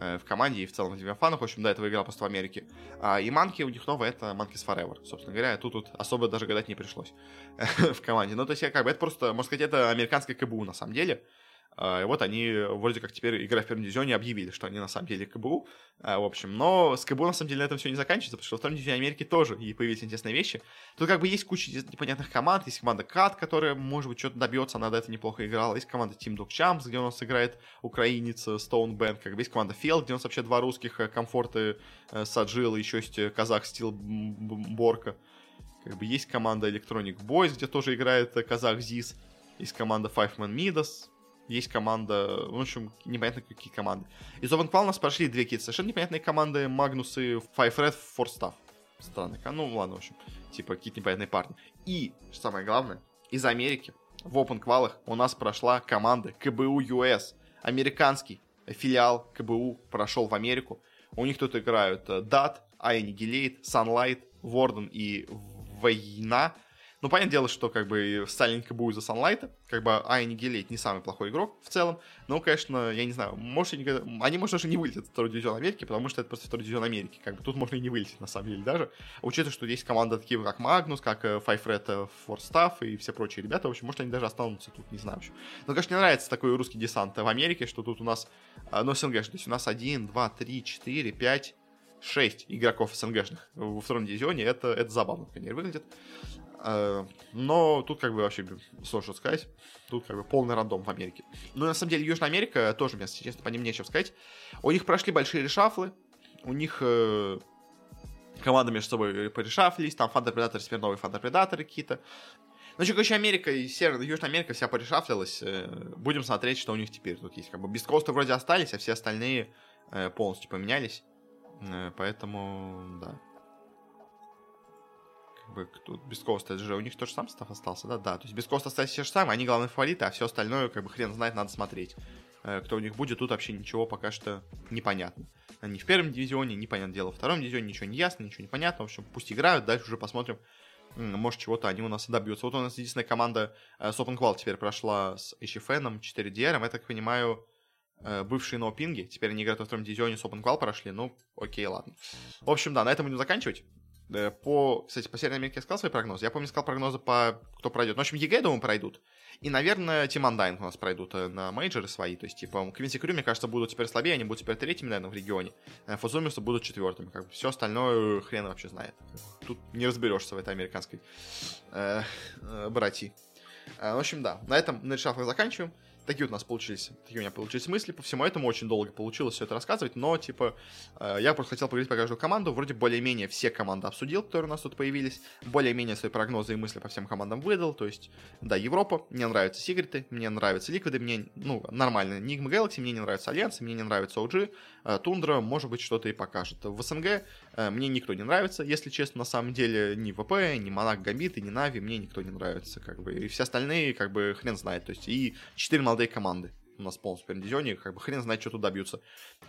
Э, в команде и в целом в Левиафанах. В общем, до этого играл просто в Америке. А, и манки у них новая, это Monkeys Forever. Собственно говоря, тут, тут особо даже гадать не пришлось в команде. Ну, то есть, как бы, это просто, можно сказать, это американская КБУ на самом деле. А, и вот они вроде как теперь, играя в первом дивизионе, объявили, что они на самом деле КБУ. А, в общем, но с КБУ на самом деле на этом все не заканчивается, потому что во втором дивизионе Америки тоже и появились интересные вещи. Тут как бы есть куча непонятных команд. Есть команда КАТ, которая, может быть, что-то добьется, она до этого неплохо играла. Есть команда Team Dog Champs, где у нас играет украинец Stone Band. Как бы есть команда Field, где у нас вообще два русских, э, Комфорты, э, Саджил, еще есть э, казах Стил Борка. Как бы есть команда Electronic Boys, где тоже играет казах Зис. Есть команда Five Man Midas, есть команда, в общем, непонятно какие команды. Из OpenQual у нас прошли две какие-то совершенно непонятные команды, Магнус и Five Red Force Staff. Странно, ну ладно, в общем, типа какие-то непонятные парни. И, самое главное, из Америки в OpenQual у нас прошла команда КБУ US, американский филиал КБУ прошел в Америку. У них тут играют Дат, Айнигилейт, Sunlight, Ворден и Война. Ну, понятное дело, что как бы Сталинка будет за Санлайта, как бы Айни Гелейт не самый плохой игрок в целом, но, конечно, я не знаю, может, они, они может, даже не вылетят в второй дивизион Америки, потому что это просто второй дивизион Америки, как бы тут можно и не вылететь, на самом деле, даже, учитывая, что есть команда такие, как Магнус, как э, Five Red Force и все прочие ребята, в общем, может, они даже останутся тут, не знаю, в общем. Но, конечно, мне нравится такой русский десант в Америке, что тут у нас, э, ну, СНГ, то есть у нас 1, 2, 3, 4, 5, 6 игроков СНГшных во втором дивизионе, это, это забавно, конечно, выглядит. Э, но тут как бы вообще сложно сказать. Тут как бы полный рандом в Америке. Ну, на самом деле, Южная Америка тоже, если честно, по ним нечего сказать. У них прошли большие решафлы. У них э, команды между собой порешафлились. Там Фантер Предаторы, теперь новые Фантер Предаторы какие-то. Ну, что, короче, Америка и Северная Южная Америка вся порешафлилась. Э, будем смотреть, что у них теперь тут есть. Как бы бескосты вроде остались, а все остальные э, полностью поменялись. Э, поэтому, да бы, тут без Коста, это же у них тот же самый состав остался, да? Да, то есть без Коста остались те же самые, они главные фавориты, а все остальное, как бы, хрен знает, надо смотреть. Э, кто у них будет, тут вообще ничего пока что непонятно. Они в первом дивизионе, непонятно дело, в втором дивизионе ничего не ясно, ничего не понятно, в общем, пусть играют, дальше уже посмотрим, может, чего-то они у нас добьются. Вот у нас единственная команда э, с OpenQual теперь прошла с HFN, 4DR, я так понимаю, э, бывшие ноупинги, теперь они играют во втором дивизионе с OpenQual прошли, ну, окей, ладно. В общем, да, на этом будем заканчивать. Э, по, кстати, по Северной Америке я сказал свои прогнозы. Я помню, сказал прогнозы по кто пройдет. Ну, в общем, ЕГЭ, думаю, пройдут. И, наверное, Тим Андайн у нас пройдут э, на мейджоры свои. То есть, типа, Квинси Крю, мне кажется, будут теперь слабее, они будут теперь третьими, наверное, в регионе. Э, Фузумерсы будут четвертыми. Как бы все остальное хрен вообще знает. Тут не разберешься в этой американской э, э, братьи. Э, в общем, да. На этом на решафлах заканчиваем. Такие у нас получились, такие у меня получились мысли. По всему этому очень долго получилось все это рассказывать, но, типа, э, я просто хотел поговорить про каждую команду. Вроде более-менее все команды обсудил, которые у нас тут появились. Более-менее свои прогнозы и мысли по всем командам выдал. То есть, да, Европа, мне нравятся Secret'ы, мне нравятся Liquid'ы, мне, ну, нормально. Nigma Galaxy, мне не нравится Альянс, мне не нравится OG. Э, Тундра, может быть, что-то и покажет. В СНГ э, мне никто не нравится, если честно, на самом деле. Ни ВП, ни Монак Гамбит, ни Нави, мне никто не нравится, как бы. И все остальные, как бы, хрен знает. То есть, и 4 молодые команды у нас полностью в дивизионе, как бы хрен знает, что тут добьются.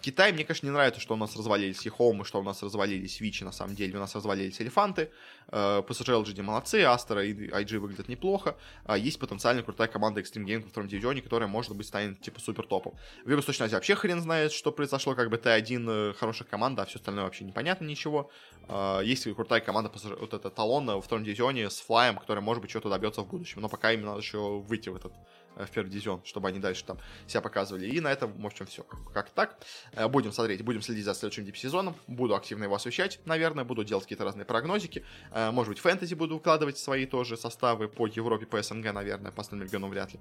Китай, мне, конечно, не нравится, что у нас развалились и Хоумы, что у нас развалились Вичи, на самом деле, у нас развалились Элефанты, PSG LGD молодцы, Астра и IG выглядят неплохо, а есть потенциально крутая команда Extreme Game во втором дивизионе, которая, может быть, станет, типа, супер топом. В Юго-Восточной Азии вообще хрен знает, что произошло, как бы Т1 хорошая команда, а все остальное вообще непонятно ничего. А, есть крутая команда, вот эта Талон во втором дивизионе с Флаем, которая, может быть, что-то добьется в будущем, но пока им надо еще выйти в этот Э, в первый дивизион, чтобы они дальше там себя показывали. И на этом, в общем, все. Как так. Э, будем смотреть, будем следить за следующим дип-сезоном. Буду активно его освещать, наверное. Буду делать какие-то разные прогнозики. Э, может быть, фэнтези буду выкладывать свои тоже составы по Европе, по СНГ, наверное. По остальным регионам вряд ли.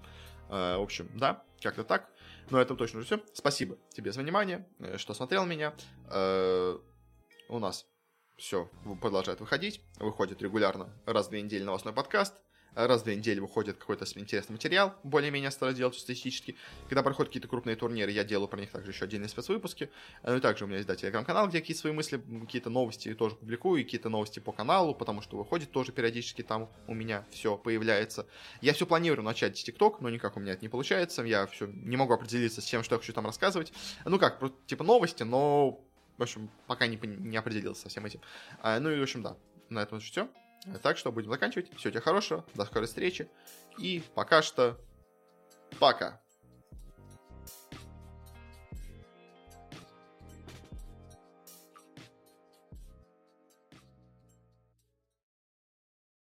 В общем, да, как-то так. Но это точно уже все. Спасибо тебе за внимание, что смотрел меня. У нас все продолжает выходить. Выходит регулярно раз в две недели новостной подкаст раз в две недели выходит какой-то интересный материал, более-менее стараюсь делать статистически. Когда проходят какие-то крупные турниры, я делаю про них также еще отдельные спецвыпуски. Ну и также у меня есть, да, телеграм-канал, где какие-то свои мысли, какие-то новости тоже публикую, какие-то новости по каналу, потому что выходит тоже периодически там у меня все появляется. Я все планирую начать с ТикТок, но никак у меня это не получается. Я все не могу определиться с тем, что я хочу там рассказывать. Ну как, типа новости, но в общем, пока не, не определился со всем этим. А, ну и, в общем, да, на этом все. Так что будем заканчивать. Всего тебе хорошего, до скорой встречи. И пока что пока.